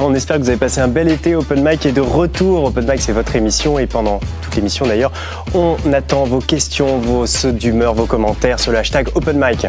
On espère que vous avez passé un bel été. Open Mic est de retour. Open Mic, c'est votre émission et pendant toute l'émission d'ailleurs, on attend vos questions, vos sautes d'humeur, vos commentaires sur le hashtag Open Mic.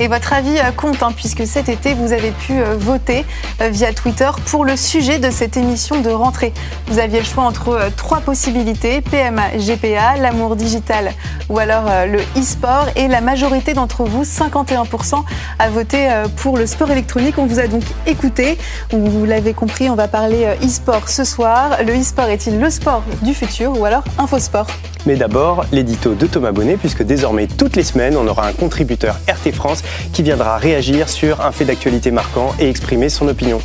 Et votre avis euh, compte, hein, puisque cet été, vous avez pu euh, voter euh, via Twitter pour le sujet de cette émission de rentrée. Vous aviez le choix entre trois possibilités, PMA, GPA, l'amour digital ou alors le e-sport. Et la majorité d'entre vous, 51%, a voté pour le sport électronique. On vous a donc écouté. Vous l'avez compris, on va parler e-sport ce soir. Le e-sport est-il le sport du futur ou alors infosport mais d'abord, l'édito de Thomas Bonnet, puisque désormais, toutes les semaines, on aura un contributeur RT France qui viendra réagir sur un fait d'actualité marquant et exprimer son opinion.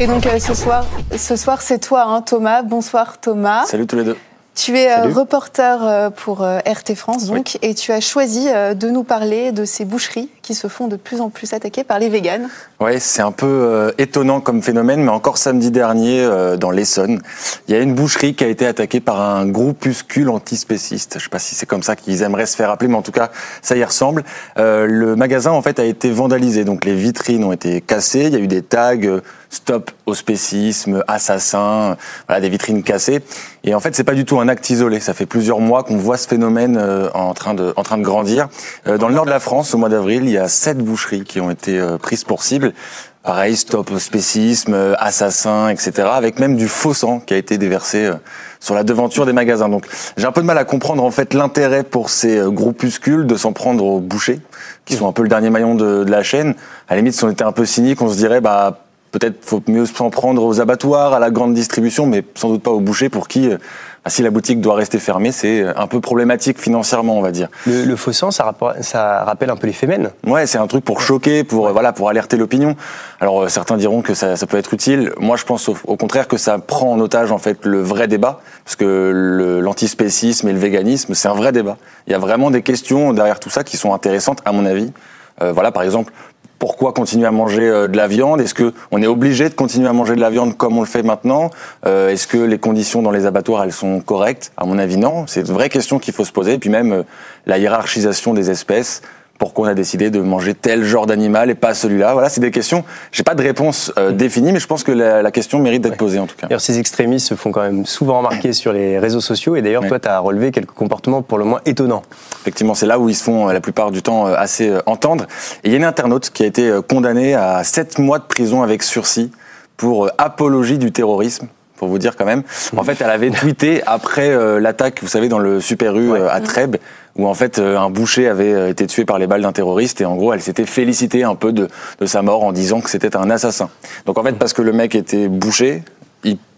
Et donc euh, ce soir, ce soir c'est toi, hein, Thomas. Bonsoir Thomas. Salut tous les deux. Tu es euh, reporter euh, pour RT France, donc, et tu as choisi de nous parler de ces boucheries qui se font de plus en plus attaquer par les véganes. Oui, c'est un peu euh, étonnant comme phénomène, mais encore samedi dernier, euh, dans l'Essonne, il y a une boucherie qui a été attaquée par un groupuscule antispéciste. Je ne sais pas si c'est comme ça qu'ils aimeraient se faire appeler, mais en tout cas, ça y ressemble. Euh, le magasin, en fait, a été vandalisé, donc les vitrines ont été cassées, il y a eu des tags stop au spécisme, assassin, voilà, des vitrines cassées. Et en fait, c'est pas du tout un acte isolé. Ça fait plusieurs mois qu'on voit ce phénomène en train de, en train de grandir. dans le nord de la France, au mois d'avril, il y a sept boucheries qui ont été euh, prises pour cible. Pareil, stop au spécisme, euh, assassin, etc. Avec même du faux sang qui a été déversé euh, sur la devanture des magasins. Donc j'ai un peu de mal à comprendre en fait l'intérêt pour ces groupuscules de s'en prendre aux bouchers, qui sont un peu le dernier maillon de, la chaîne. À la limite, si on était un peu cynique, on se dirait bah peut-être faut mieux s'en prendre aux abattoirs, à la grande distribution, mais sans doute pas aux bouchers pour qui ah, si la boutique doit rester fermée, c'est un peu problématique financièrement, on va dire. Le, faux sang, ça, ça, rappelle un peu les fémènes Ouais, c'est un truc pour choquer, pour voilà, pour alerter l'opinion. Alors euh, certains diront que ça, peut être utile. Moi, je pense au, contraire que ça prend en otage en fait le vrai débat, parce que l'antispécisme et le véganisme, c'est un vrai débat. Il y a vraiment des questions derrière tout ça qui sont intéressantes, à mon avis. Euh, voilà, par exemple, pourquoi continuer à manger euh, de la viande? Est-ce que on est obligé de continuer à manger de la viande comme on le fait maintenant? Euh, Est-ce que les conditions dans les abattoirs elles sont correctes? À mon avis, non. C'est une vraie question qu'il faut se poser. Et puis même euh, la hiérarchisation des espèces pourquoi on a décidé de manger tel genre d'animal et pas celui-là Voilà, c'est des questions. J'ai pas de réponse euh, définie, mais je pense que la, question mérite d'être posée en tout cas. D'ailleurs, ces extrémistes se font quand même souvent remarquer sur les réseaux sociaux, et d'ailleurs, toi, tu as relevé quelques comportements pour le moins étonnants. Effectivement, c'est là où ils se font euh, la plupart du temps euh, assez entendre. Et il y a une internaute qui a été condamnée à 7 mois de prison avec sursis pour apologie du terrorisme pour vous dire quand même. En fait, elle avait tweeté après l'attaque, vous savez, dans le Super U à Trèbes, où en fait euh, un boucher avait euh, été tué par les balles d'un terroriste et en gros elle s'était félicitée un peu de, de sa mort en disant que c'était un assassin. Donc en fait parce que le mec était bouché,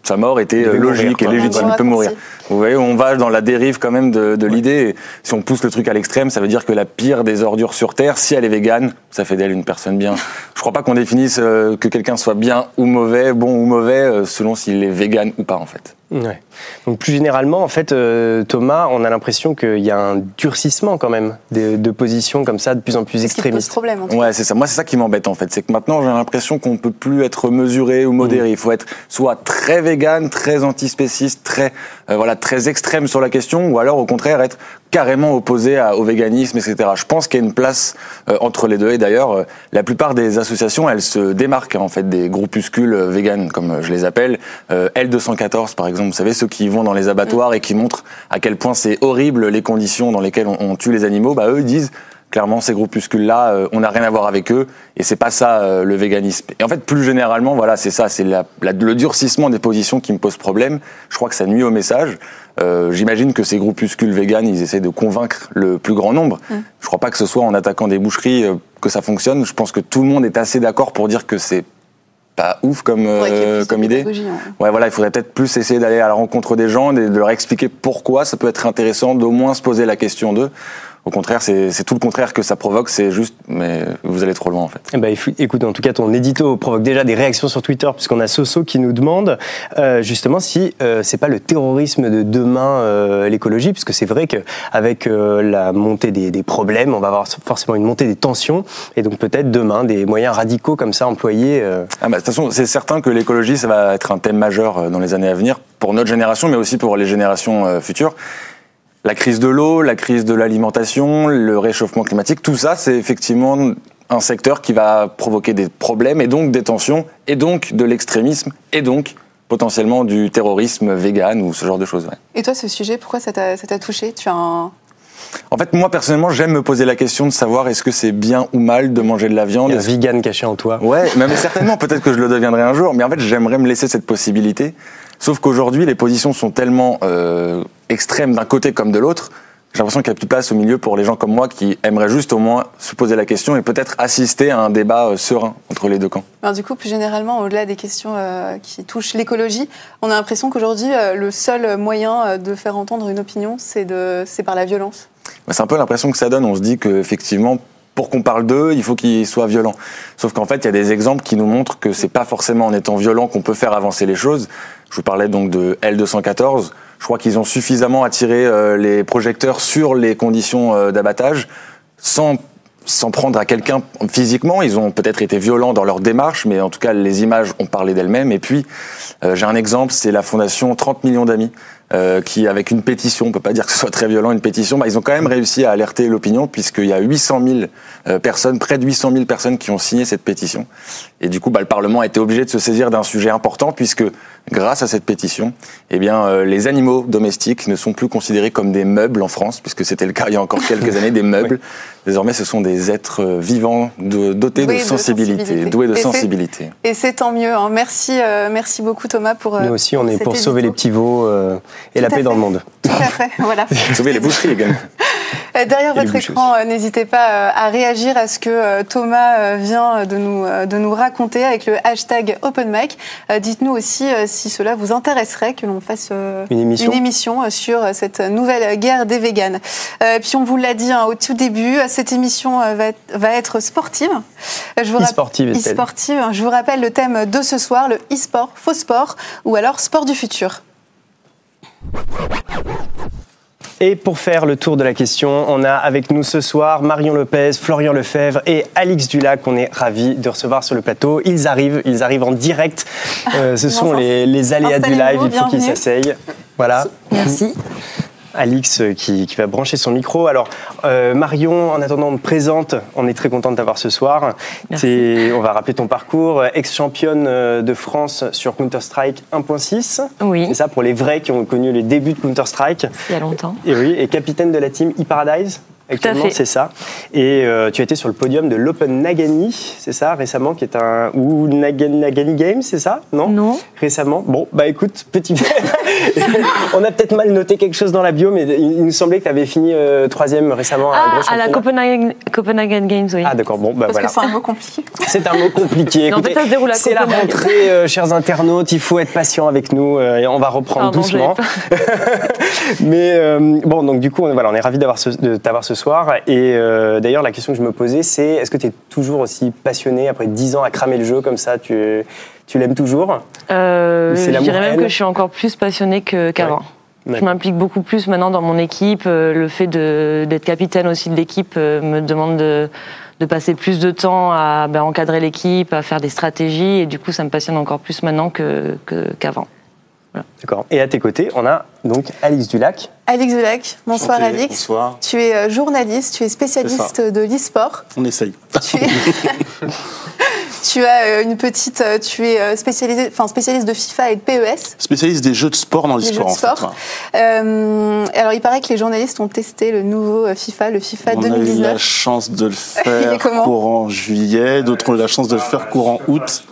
sa mort était euh, logique et légitime, il peut mourir. Vous voyez, on va dans la dérive quand même de, de l'idée. Si on pousse le truc à l'extrême, ça veut dire que la pire des ordures sur Terre, si elle est végane, ça fait d'elle une personne bien. Je crois pas qu'on définisse que quelqu'un soit bien ou mauvais, bon ou mauvais, selon s'il est végane ou pas en fait. Ouais. Donc plus généralement, en fait, euh, Thomas, on a l'impression qu'il y a un durcissement quand même de, de positions comme ça, de plus en plus extrémistes. C'est problème. En ouais, c'est ça. Moi, c'est ça qui m'embête en fait, c'est que maintenant j'ai l'impression qu'on peut plus être mesuré ou modéré. Mm. Il faut être soit très vegan, très antispéciste, très euh, voilà, très extrême sur la question, ou alors au contraire être carrément opposé au véganisme, etc. Je pense qu'il y a une place euh, entre les deux. Et d'ailleurs, euh, la plupart des associations, elles se démarquent en fait des groupuscules euh, véganes, comme je les appelle. L214, par exemple, vous savez, ceux qui vont dans les abattoirs et qui montrent à quel point c'est horrible les conditions dans lesquelles on, tue les animaux. Bah, eux, disent clairement ces groupuscules-là, on n'a rien à voir avec eux, et c'est pas ça le véganisme. Et en fait, plus généralement, voilà, c'est ça, c'est le durcissement des positions qui me pose problème. Je crois que ça nuit au message. Euh, j'imagine que ces groupuscules véganes, ils essaient de convaincre le plus grand nombre. Mm. Je crois pas que ce soit en attaquant des boucheries euh, que ça fonctionne. Je pense que tout le monde est assez d'accord pour dire que c'est pas ouf comme, euh, comme idée. Ouais. voilà, il faudrait peut-être plus essayer d'aller à la rencontre des gens, de leur expliquer pourquoi ça peut être intéressant, d'au moins se poser la question d'eux. Au contraire, c'est tout le contraire que ça provoque. C'est juste, mais vous allez trop loin en fait. Eh ben, écoute, en tout cas, ton édito provoque déjà des réactions sur Twitter, puisqu'on a Soso qui nous demande euh, justement si euh, c'est pas le terrorisme de demain euh, l'écologie, puisque c'est vrai qu'avec euh, la montée des, des, problèmes, on va avoir forcément une montée des tensions, et donc peut-être demain des moyens radicaux comme ça employés. Euh. Ah bah, de toute façon, c'est certain que l'écologie, ça va être un thème majeur dans les années à venir pour notre génération, mais aussi pour les générations futures. La crise de l'eau, la crise de l'alimentation, le réchauffement climatique, tout ça, c'est effectivement un secteur qui va provoquer des problèmes et donc des tensions et donc de l'extrémisme et donc potentiellement du terrorisme vegan ou ce genre de choses. Et toi, ce sujet, pourquoi ça t'a touché? Tu as un, en fait, moi personnellement, j'aime me poser la question de savoir est-ce que c'est bien ou mal de manger de la viande. Il y a un vegan caché en toi. Ouais, mais certainement, peut-être que je le deviendrai un jour. Mais en fait, j'aimerais me laisser cette possibilité. Sauf qu'aujourd'hui, les positions sont tellement euh, extrêmes d'un côté comme de l'autre j'ai l'impression qu'il n'y a plus de place au milieu pour les gens comme moi qui aimeraient juste au moins se poser la question et peut-être assister à un débat euh, serein entre les deux camps. Alors du coup, plus généralement, au-delà des questions euh, qui touchent l'écologie, on a l'impression qu'aujourd'hui, euh, le seul moyen de faire entendre une opinion, c'est par la violence. C'est un peu l'impression que ça donne. On se dit qu'effectivement, pour qu'on parle d'eux, il faut qu'ils soient violents. Sauf qu'en fait, il y a des exemples qui nous montrent que c'est pas forcément en étant violent qu'on peut faire avancer les choses. Je vous parlais donc de L214. Je crois qu'ils ont suffisamment attiré euh, les projecteurs sur les conditions euh, d'abattage sans s'en prendre à quelqu'un physiquement. Ils ont peut-être été violents dans leur démarche, mais en tout cas, les images ont parlé d'elles-mêmes. Et puis, euh, j'ai un exemple, c'est la fondation 30 millions d'amis, euh, qui, avec une pétition, on peut pas dire que ce soit très violent, une pétition, bah, ils ont quand même réussi à alerter l'opinion, puisqu'il y a 800 000 euh, personnes, près de 800 000 personnes qui ont signé cette pétition. Et du coup, bah, le Parlement a été obligé de se saisir d'un sujet important, puisque grâce à cette pétition, eh bien, euh, les animaux domestiques ne sont plus considérés comme des meubles en France, puisque c'était le cas il y a encore quelques années, des meubles. Désormais, ce sont des êtres euh, vivants, de, dotés de, sensibilité, doués de sensibilité. Et c'est tant mieux. Hein. Merci, euh, merci beaucoup Thomas pour. Nous aussi, on est pour sauver les petits veaux et la paix dans le monde. Tout à fait, voilà. sauver les boucheries également. Derrière votre écran, n'hésitez pas à réagir à ce que Thomas vient de nous, de nous raconter avec le hashtag OpenMic. Dites-nous aussi si cela vous intéresserait que l'on fasse une émission, une émission sur cette nouvelle guerre des véganes. puis on vous l'a dit hein, au tout début, cette émission va, être sportive. Je vous e-sportive, e-sportive. Je vous rappelle le thème de ce soir, le e-sport, faux sport ou alors sport du futur. Et pour faire le tour de la question, on a avec nous ce soir Marion Lopez, Florian Lefebvre et Alix Dulac. On est ravis de recevoir sur le plateau. Ils arrivent, ils arrivent en direct. Euh, ce sont les, les aléas du live. Il faut qu'ils s'asseyent. Voilà. Merci. Alix euh, qui, va brancher son micro. Alors, euh, Marion, en attendant, on te présente. On est très content de t'avoir ce soir. On va rappeler ton parcours. Ex-championne euh, de France sur Counter-Strike 1.6. Oui. C'est ça pour les vrais qui ont connu les débuts de Counter-Strike. Il y a longtemps. Et oui, et capitaine de la team e-Paradise actuellement, c'est ça. Et euh, tu as été sur le podium de l'Open Nagani, c'est ça, récemment, qui est un. ou Nagani, Nagani Games, c'est ça Non? Non. Récemment. Bon, bah écoute, petit. On a peut-être mal noté quelque chose dans la bio, mais il nous semblait que tu avais fini euh, troisième récemment ah, à, la Copenhagen, Copenhagen, Games, oui. Ah d'accord, bon, bah Parce voilà. que c'est un mot compliqué. C'est un mot compliqué. Écoutez, c'est la rentrée, euh, chers internautes, il faut être patient avec nous et on va reprendre doucement. mais bon, donc du coup, voilà, on est ravis d'avoir de t'avoir ce soir. Et euh, d'ailleurs, la question que je me posais, c'est est-ce que tu es toujours aussi passionné après 10 ans à cramer le jeu comme ça? Tu, tu l'aimes toujours? Euh, Je dirais même que je suis encore plus passionné qu'avant. Je m'implique beaucoup plus maintenant dans mon équipe. Euh, le fait d'être capitaine aussi de l'équipe me demande de, de, passer plus de temps à ben, encadrer l'équipe, à faire des stratégies. Et du coup, ça me passionne encore plus maintenant qu'avant. D'accord. Et à tes côtés, on a donc Alix Dulac. Alix Dulac, bonsoir Alix. Bonsoir. Tu es euh, journaliste, tu es spécialiste de l'e-sport. On essaye. Tu, as euh, une petite, euh, tu es spécialisé, enfin spécialiste de FIFA et de PES. Spécialiste des jeux de sport dans l'e-sport. En sport. alors il paraît que les journalistes ont testé le nouveau FIFA, le FIFA 2019. On a eu la chance de le faire courant juillet, d'autres ont eu la chance de le faire courant août.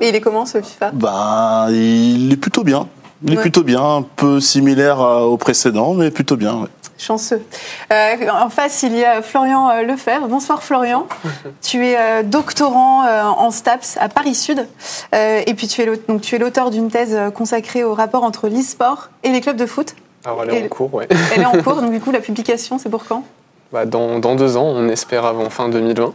Et il est comment ce FIFA? Bah, il est plutôt bien. Il est plutôt bien, un peu similaire au précédent, mais plutôt bien. Chanceux. Euh, en face, il y a Florian euh, Lefebvre. Bonsoir Florian. tu es euh, doctorant en STAPS à Paris Sud. et puis tu es l'auteur d'une thèse consacrée au rapport entre l'e-sport et les clubs de foot. Alors elle est en cours, oui. Elle est en cours, donc du coup la publication, c'est pour quand? Bah, dans, dans, deux ans, on espère avant fin 2020.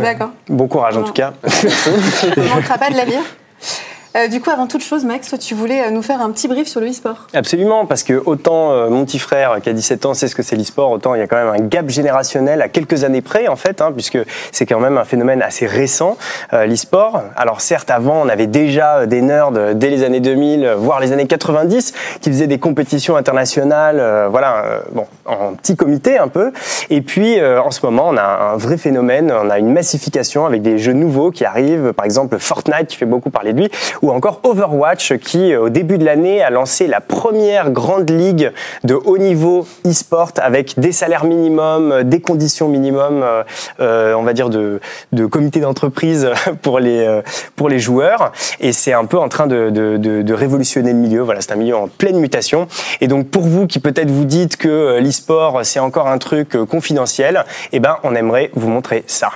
D'accord. Bon courage en tout cas. on ne manquera pas de la lire. Euh, du coup, avant toute chose, Max, tu voulais euh, nous faire un petit brief sur le e-sport. Absolument, parce que autant euh, mon petit frère qui a 17 ans sait ce que c'est l'e-sport, autant il y a quand même un gap générationnel à quelques années près, en fait, hein, puisque c'est quand même un phénomène assez récent, l'e-sport. Alors certes, avant, on avait déjà des nerds dès les années 2000, voire les années 90, qui faisaient des compétitions internationales, voilà, bon, en petit comité un peu. Et puis, en ce moment, on a un vrai phénomène, on a une massification avec des jeux nouveaux qui arrivent, par exemple Fortnite qui fait beaucoup parler de lui, ou encore Overwatch qui, au début de l'année, a lancé la première grande ligue de haut niveau e-sport avec des salaires minimums, des conditions minimum, euh, euh, on va dire de, de comité d'entreprise pour les euh, pour les joueurs. Et c'est un peu en train de, de, de, révolutionner le milieu. Voilà, c'est un milieu en pleine mutation. Et donc pour vous qui peut-être vous dites que l'e-sport c'est encore un truc confidentiel, eh ben on aimerait vous montrer ça.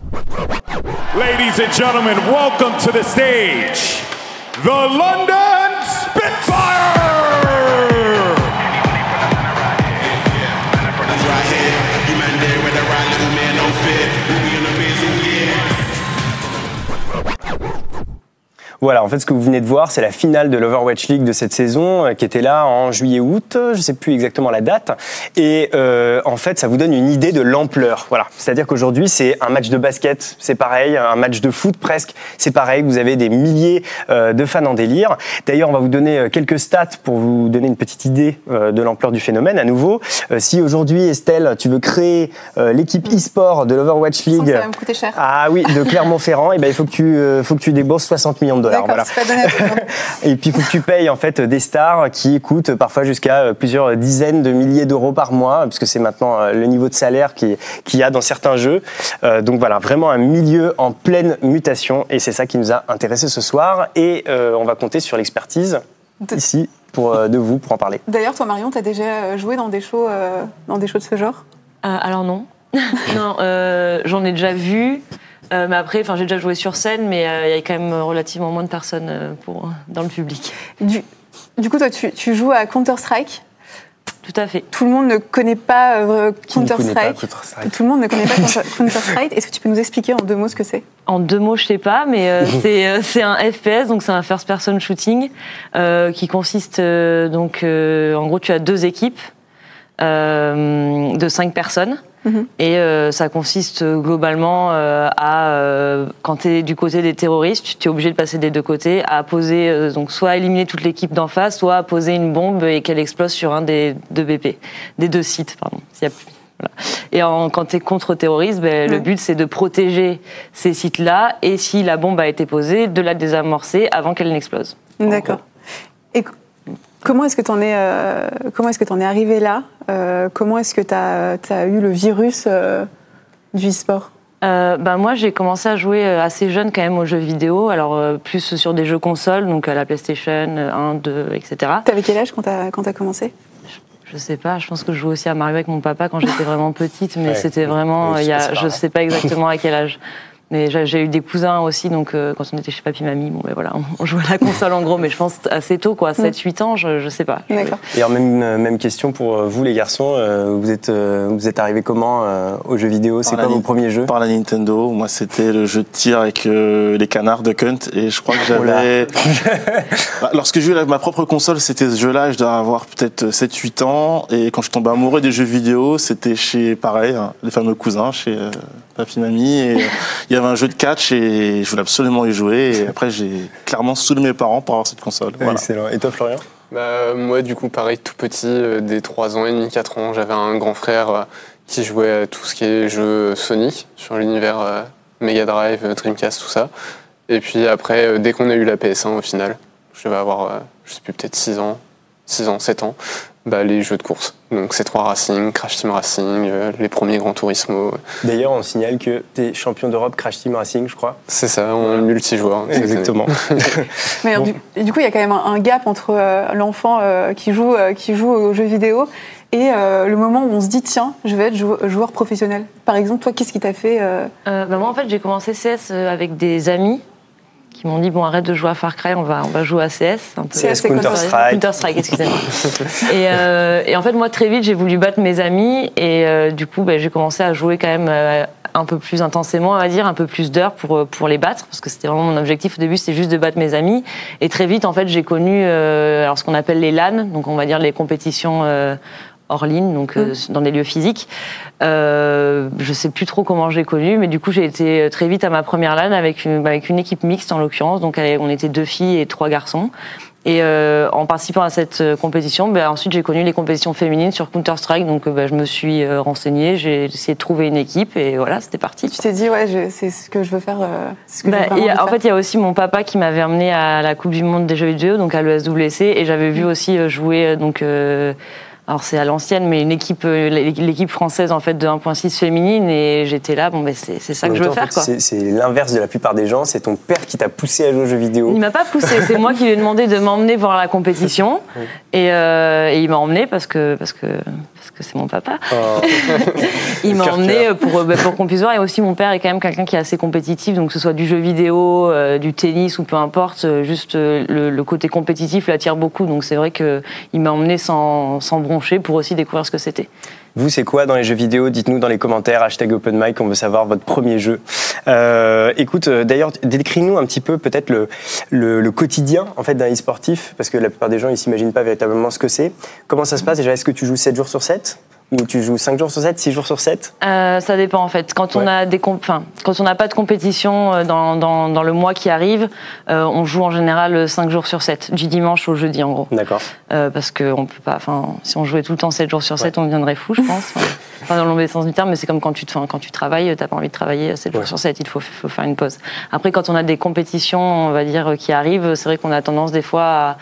Ladies and gentlemen, welcome to the stage, the London Spitfire! Voilà, en fait, ce que vous venez de voir, c'est la finale de l'Overwatch League de cette saison, euh, qui était là en juillet-août, je sais plus exactement la date. Et euh, en fait, ça vous donne une idée de l'ampleur. Voilà, c'est-à-dire qu'aujourd'hui, c'est un match de basket, c'est pareil, un match de foot presque, c'est pareil. Vous avez des milliers euh, de fans en délire. D'ailleurs, on va vous donner euh, quelques stats pour vous donner une petite idée euh, de l'ampleur du phénomène. À nouveau, si aujourd'hui, Estelle, tu veux créer l'équipe e-sport de l'Overwatch League, ça va me coûter cher. Ah oui, de Clermont-Ferrand, et eh ben il faut que tu faut que tu débourses 60 millions de dollars. et puis il faut que tu payes en fait des stars qui coûtent parfois jusqu'à euh, plusieurs dizaines de milliers d'euros par mois, puisque c'est maintenant euh, le niveau de salaire qu'il qui y a dans certains jeux. Euh, donc voilà, vraiment un milieu en pleine mutation, et c'est ça qui nous a intéressé ce soir. Et on va compter sur l'expertise ici pour, de vous pour en parler. D'ailleurs, toi Marion, tu as déjà joué dans des shows, dans des shows de ce genre? Alors non. non, j'en ai déjà vu. Euh, mais après, j'ai déjà joué sur scène, mais euh, il y a quand même relativement moins de personnes euh, pour, dans le public. Du, du coup, toi, tu, tu joues à Counter-Strike? Tout à fait. Tout le monde ne connaît pas Counter-Strike? Tout le monde ne connaît pas Counter-Strike. Est-ce que tu peux nous expliquer en deux mots ce que c'est? En deux mots, je sais pas, mais c'est un FPS, donc c'est un first-person shooting qui consiste donc en gros tu as deux équipes de cinq personnes. Mhm. Et euh, ça consiste globalement euh, à, euh, quand tu es du côté des terroristes, tu es obligé de passer des deux côtés, à poser, donc soit éliminer toute l'équipe d'en face, soit à poser une bombe et qu'elle explose sur un des deux BP, des deux sites, pardon. Y a voilà. Et en, quand tu es contre-terroriste, ben, le but c'est de protéger ces sites-là et si la bombe a été posée, de la désamorcer avant qu'elle n'explose. D'accord. Et Comment est-ce que tu en es, euh, comment est-ce que en es arrivé là euh, Comment est-ce que tu as, eu le virus euh, du e-sport? Bah moi, j'ai commencé à jouer assez jeune quand même aux jeux vidéo, alors plus sur des jeux consoles, donc à la PlayStation 1, 2, etc. T'avais quel âge quand t'as quand as commencé? Je sais pas, je pense que je jouais aussi à Mario avec mon papa quand j'étais vraiment petite, mais c'était vraiment, il y a, je sais pas exactement à quel âge. Mais j'ai eu des cousins aussi, donc euh, quand on était chez papy mamie, bon, ben voilà, on, jouait à la console en gros, mais je pense assez tôt, quoi, 7-8 ans, je, je sais pas. Et alors même, euh, même question pour euh, vous les garçons, vous êtes vous êtes arrivés comment aux jeux vidéo? C'est quoi vos premiers jeux? Par la Nintendo, moi c'était le jeu de tir avec les canards de Kunt, et je crois que oh j'avais. Bah, lorsque j'ai eu ma propre console, c'était ce jeu-là, je dois avoir peut-être 7-8 ans, et quand je tombais amoureux des jeux vidéo, c'était chez pareil, hein, les fameux cousins, chez papy mamie, et il y avait un jeu de catch et je voulais absolument y jouer. Et après, j'ai clairement soudé mes parents pour avoir cette console. Excellent. Et toi, Florian? Bah, Moi, du coup, pareil, tout petit, euh, dès 3 ans et demi, 4 ans, j'avais un grand frère euh, qui jouait à tout ce qui est jeux Sonic sur l'univers euh, Mega Drive, Dreamcast, tout ça. Et puis après, dès qu'on a eu la PS1 au final, je devais avoir, je sais plus, peut-être 6 ans, 6 ans, 7 ans, bah, les jeux de course. Donc c'est 3 Racing, Crash Team Racing, euh, les premiers Gran Turismo. D'ailleurs, on signale que tu es champion d'Europe Crash Team Racing, je crois. C'est ça, en multijoueur. Exactement. Mais du, coup, il y a quand même un, gap entre euh, l'enfant euh, qui, joue, qui joue aux jeux vidéo et le moment où on se dit tiens, je vais être joueur professionnel. Par exemple, toi, qu'est-ce qui t'a fait bah, Moi, en fait, j'ai commencé CS avec des amis qui m'ont dit bon arrête de jouer à Far Cry, on va on va jouer à CS. Un peu. CS Counter Strike. Counter Strike, excusez-moi. et, euh, et, en fait moi très vite j'ai voulu battre mes amis et euh, du coup bah, j'ai commencé à jouer quand même euh, un peu plus intensément, on va dire, un peu plus d'heures pour, pour les battre, parce que c'était vraiment mon objectif au début, c'était juste de battre mes amis. Et très vite, en fait, j'ai connu alors, ce qu'on appelle les LAN, donc on va dire les compétitions hors ligne, donc mmh. dans des lieux physiques. Euh, je sais plus trop comment j'ai connu, mais du coup j'ai été très vite à ma première LAN avec une, avec une équipe mixte en l'occurrence, donc on était deux filles et trois garçons. Et euh, en participant à cette euh, compétition, ben, ensuite j'ai connu les compétitions féminines sur Counter Strike, donc ben, je me suis euh, renseignée, j'ai essayé de trouver une équipe et voilà, c'était parti. Tu t'es dit ouais, c'est ce que je veux faire. Ben, en fait, il y a aussi mon papa qui m'avait amené à la Coupe du Monde des jeux vidéo, donc à l'ESWC, et j'avais vu aussi jouer donc alors c'est à l'ancienne, mais une équipe, euh, l'équipe française en fait de 1.6 féminine, et j'étais là, bon ben c'est, ça que je veux faire. C'est, l'inverse de la plupart des gens, c'est ton père qui t'a poussé à jouer aux jeux vidéo. Il m'a pas poussé, c'est moi qui lui ai demandé de m'emmener voir la compétition, et, euh, et, il m'a emmené parce que parce que parce que c'est mon papa. Oh. il m'a emmené pour ben, pour qu'on puisse voir, et aussi mon père est quand même quelqu'un qui est assez compétitif, donc que ce soit du jeu vidéo, euh, du tennis ou peu importe, juste le, le côté compétitif l'attire beaucoup, donc c'est vrai que il m'a emmené sans sans pour aussi découvrir ce que c'était. Vous, c'est quoi dans les jeux vidéo? Dites-nous dans les commentaires, hashtag OpenMic, on veut savoir votre premier jeu. Euh, écoute, euh, d'ailleurs, décris-nous un petit peu peut-être le, le, quotidien en fait, d'un e-sportif, parce que la plupart des gens, ils s'imaginent pas véritablement ce que c'est. Comment ça se passe? Déjà Est-ce que tu joues 7 jours sur 7 ou tu joues 5 jours sur 7, 6 jours sur 7 euh, Ça dépend en fait. Quand on a des enfin, quand on n'a pas de compétition euh, dans, dans, dans, le mois qui arrive, euh, on joue en général 5 jours sur 7, du dimanche au jeudi en gros. D'accord. Euh, parce que on peut pas, enfin, si on jouait tout le temps 7 jours sur 7, on deviendrait fou, je pense. pas dans le sens du terme, mais c'est comme quand tu, te, quand tu travailles, t'as pas envie de travailler 7 jours sur 7, il faut, faut faire une pause. Après, quand on a des compétitions, on va dire, qui arrivent, c'est vrai qu'on a tendance des fois à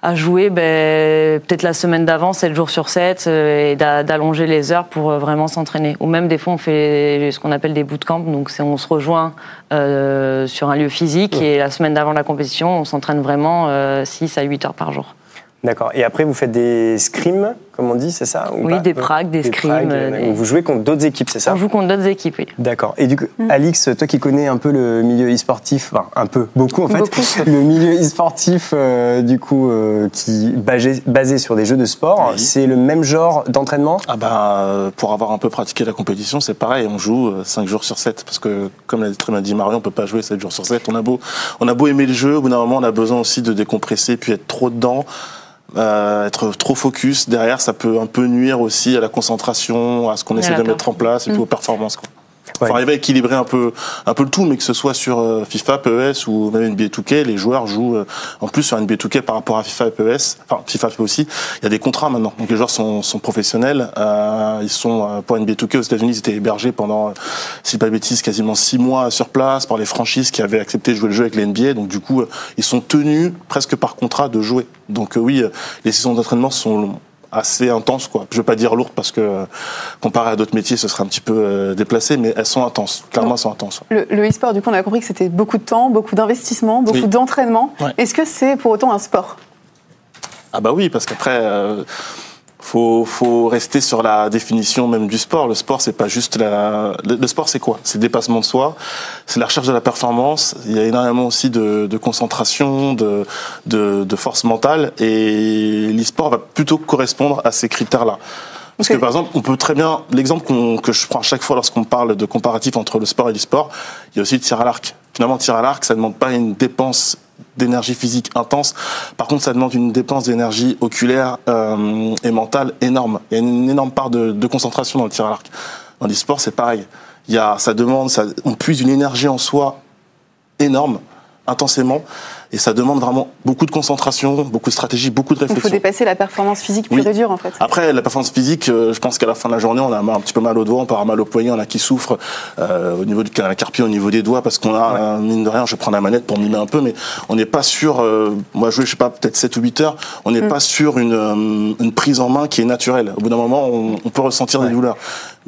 à jouer ben, peut-être la semaine d'avant, 7 jours sur 7, euh, et d'allonger les heures pour euh, vraiment s'entraîner. Ou même des fois, on fait ce qu'on appelle des bootcamps, donc on se rejoint euh, sur un lieu physique, et la semaine d'avant la compétition, on s'entraîne vraiment euh, 6 à 8 heures par jour. D'accord. Et après, vous faites des scrims, comme on dit, c'est ça Oui, des prags, des, scrims. Euh, vous jouez contre d'autres équipes, c'est ça On joue contre d'autres équipes, oui. D'accord. Et du coup, mm. Alix, toi qui connais un peu le milieu e-sportif, enfin un peu, beaucoup en fait, le milieu e-sportif, euh, du coup, euh, qui basé, basé sur des jeux de sport, c'est le même genre d'entraînement Ah bah, pour avoir un peu pratiqué la compétition, c'est pareil, on joue 5 jours sur 7, parce que comme l'a très bien dit Marion, on peut pas jouer 7 jours sur 7. On a beau, on a beau aimer le jeu, au bout d'un moment, on a besoin aussi de décompresser, puis être trop dedans. Euh, être trop focus derrière, ça peut un peu nuire aussi à la concentration, à ce qu'on essaie de mettre en place et puis mm. aux performances. Quoi. Il faut arriver à équilibrer un peu, un peu le tout, mais que ce soit sur euh, FIFA, PES ou même NBA 2K, les joueurs jouent euh, en plus sur NBA 2K par rapport à FIFA et PES, enfin FIFA aussi. Il y a des contrats maintenant, donc les joueurs sont, sont professionnels. Euh, ils sont pour NBA 2K aux États-Unis, ils étaient hébergés pendant, si je pas de bêtises, quasiment six mois sur place par les franchises qui avaient accepté de jouer le jeu avec les NBA. Donc du coup, ils sont tenus presque par contrat de jouer. Donc oui, les saisons d'entraînement sont assez intenses quoi. Je veux pas dire lourdes parce que euh, comparé à d'autres métiers, ce serait un petit peu euh, déplacé, mais elles sont intenses. Clairement, elles sont intenses. Le, e-sport, du coup, on a compris que c'était beaucoup de temps, beaucoup d'investissement, beaucoup d'entraînement. Est-ce que c'est pour autant un sport? Ah bah oui, parce qu'après. Euh, faut, faut rester sur la définition même du sport. Le sport, c'est pas juste la. Le, sport, c'est quoi? C'est le dépassement de soi, c'est la recherche de la performance. Il y a énormément aussi de, de concentration, de, de, de, force mentale, et l'e-sport va plutôt correspondre à ces critères-là. Parce que par exemple, on peut très bien l'exemple que je prends à chaque fois lorsqu'on parle de comparatif entre le sport et l'e-sport, il y a aussi le tir à l'arc. Finalement, le tir à l'arc, ça ne demande pas une dépense d'énergie physique intense. Par contre, ça demande une dépense d'énergie oculaire euh, et mentale énorme. Il y a une énorme part de, concentration dans le tir à l'arc. Dans l'e-sport, c'est pareil. Il y a, ça demande, on puise une énergie en soi énorme, intensément. Et ça demande vraiment beaucoup de concentration, beaucoup de stratégie, beaucoup de réflexion. Il faut dépasser la performance physique pure et dure, en fait. Après, la performance physique, euh, je pense qu'à la fin de la journée, on a un petit peu mal au doigt, on avoir mal au poignet, on a qui souffre euh, au niveau du canal carpien, au niveau des doigts, parce qu'on a, euh, mine de rien, je prends la manette pour mimer un peu, mais on n'est pas sûr, euh, moi je je sais pas, peut-être 7 ou 8 heures, on n'est mm. pas sur une, une, prise en main qui est naturelle. Au bout d'un moment, on, on peut ressentir des douleurs.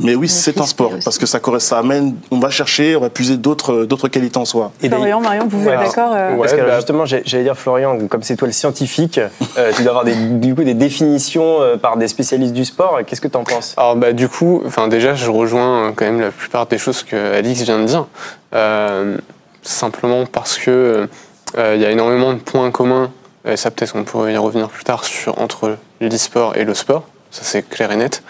Mais oui, c'est un sport, parce que ça, ça amène, on va chercher, on va puiser d'autres, d'autres qualités en soi. Et Florian, Marion, vous êtes d'accord Parce que bah, justement, j'allais dire, Florian, comme c'est toi le scientifique, euh, tu dois avoir des, du coup des définitions euh, par des spécialistes du sport. Qu'est-ce que tu en penses? Alors bah du coup, enfin déjà, je rejoins euh, quand même la plupart des choses que Alix vient de dire. simplement parce que il y a énormément de points communs. Et ça peut-être on pourrait y revenir plus tard sur entre l'e-sport et le sport. Ça c'est clair et net.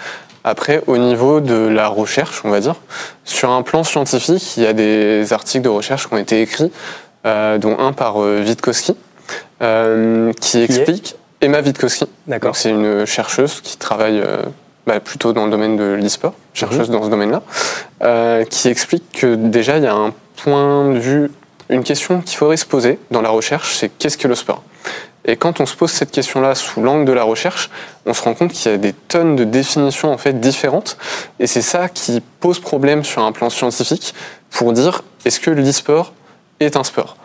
Après, au niveau de la recherche, on va dire, sur un plan scientifique, il y a des articles de recherche qui ont été écrits, euh, dont un par euh, Witkowski, euh, qui explique Emma Witkowski. D'accord. C'est une chercheuse qui travaille bah, plutôt dans le domaine de l'e-sport, chercheuse mhm. dans ce domaine-là, qui explique que déjà il y a un point de vue, une question qu'il faudrait se poser dans la recherche, c'est qu'est-ce que le sport? Et quand on se pose cette question-là sous l'angle de la recherche, on se rend compte qu'il y a des tonnes de définitions en fait différentes. Et c'est ça qui pose problème sur un plan scientifique pour dire est-ce que l'e-sport est un sport?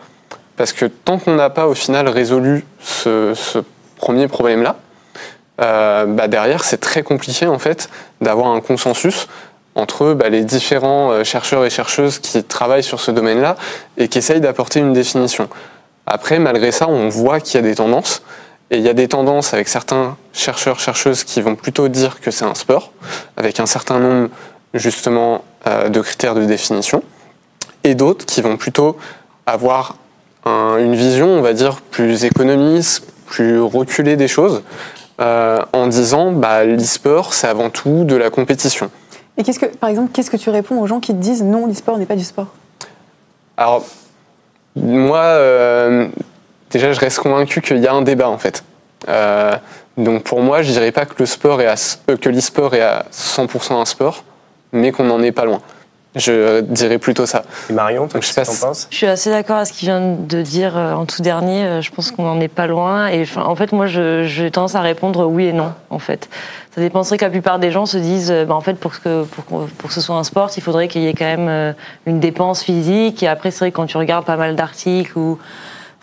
Parce que tant qu'on n'a pas au final résolu ce, premier problème-là, euh, bah derrière c'est très compliqué en fait d'avoir un consensus entre bah, les différents euh, chercheurs et chercheuses qui travaillent sur ce domaine-là et qui essayent d'apporter une définition. Après, malgré ça, on voit qu'il y a des tendances. Et il y a des tendances avec certains chercheurs, chercheuses qui vont plutôt dire que c'est un sport, avec un certain nombre justement euh, de critères de définition, et d'autres qui vont plutôt avoir une vision, on va dire, plus économiste, plus reculée des choses, euh, en disant bah, l'e-sport, c'est avant tout de la compétition. Et qu'est-ce que, par exemple, qu'est-ce que tu réponds aux gens qui te disent non, l'e-sport n'est pas du sport? Alors, moi, euh, déjà, je reste convaincu qu'il y a un débat en fait. Euh, donc pour moi, je dirais pas que le sport est euh, que l'e-sport est à 100% un sport, mais qu'on n'en est pas loin. Je dirais plutôt ça. Et Marion, toi, qu'est-ce que tu penses Je suis assez d'accord avec ce qu'il vient de dire en tout dernier. Je pense qu'on n'en est pas loin. Et en fait, moi, j'ai tendance à répondre oui et non, en fait. Ça dépenserait que la plupart des gens se disent, bah, en fait, pour que, pour, pour que ce soit un sport, il faudrait qu'il y ait quand même euh, une dépense physique. Et après, c'est vrai que quand tu regardes pas mal d'articles ou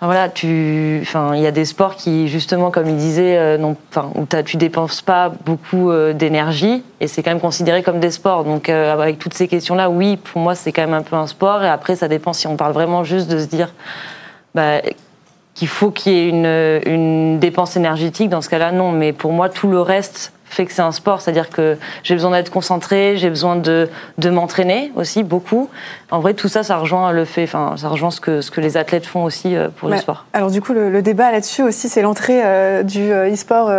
voilà, tu, enfin, il y a des sports qui, justement, comme il disait, euh, non, enfin, où tu dépenses pas beaucoup euh, d'énergie et c'est quand même considéré comme des sports. Donc, avec toutes ces questions-là, oui, pour moi, c'est quand même un peu un sport. Et après, ça dépend si on parle vraiment juste de se dire, bah, qu'il faut qu'il y ait une, une dépense énergétique. Dans ce cas-là, non. Mais pour moi, tout le reste fait que c'est un sport, c'est-à-dire que j'ai besoin d'être concentré, j'ai besoin de, de m'entraîner aussi beaucoup. En vrai, tout ça, ça rejoint le fait, enfin, ça rejoint ce que, ce que les athlètes font aussi euh, pour le sport. Alors du coup, le, débat là-dessus aussi, c'est l'entrée euh, du euh, e-sport.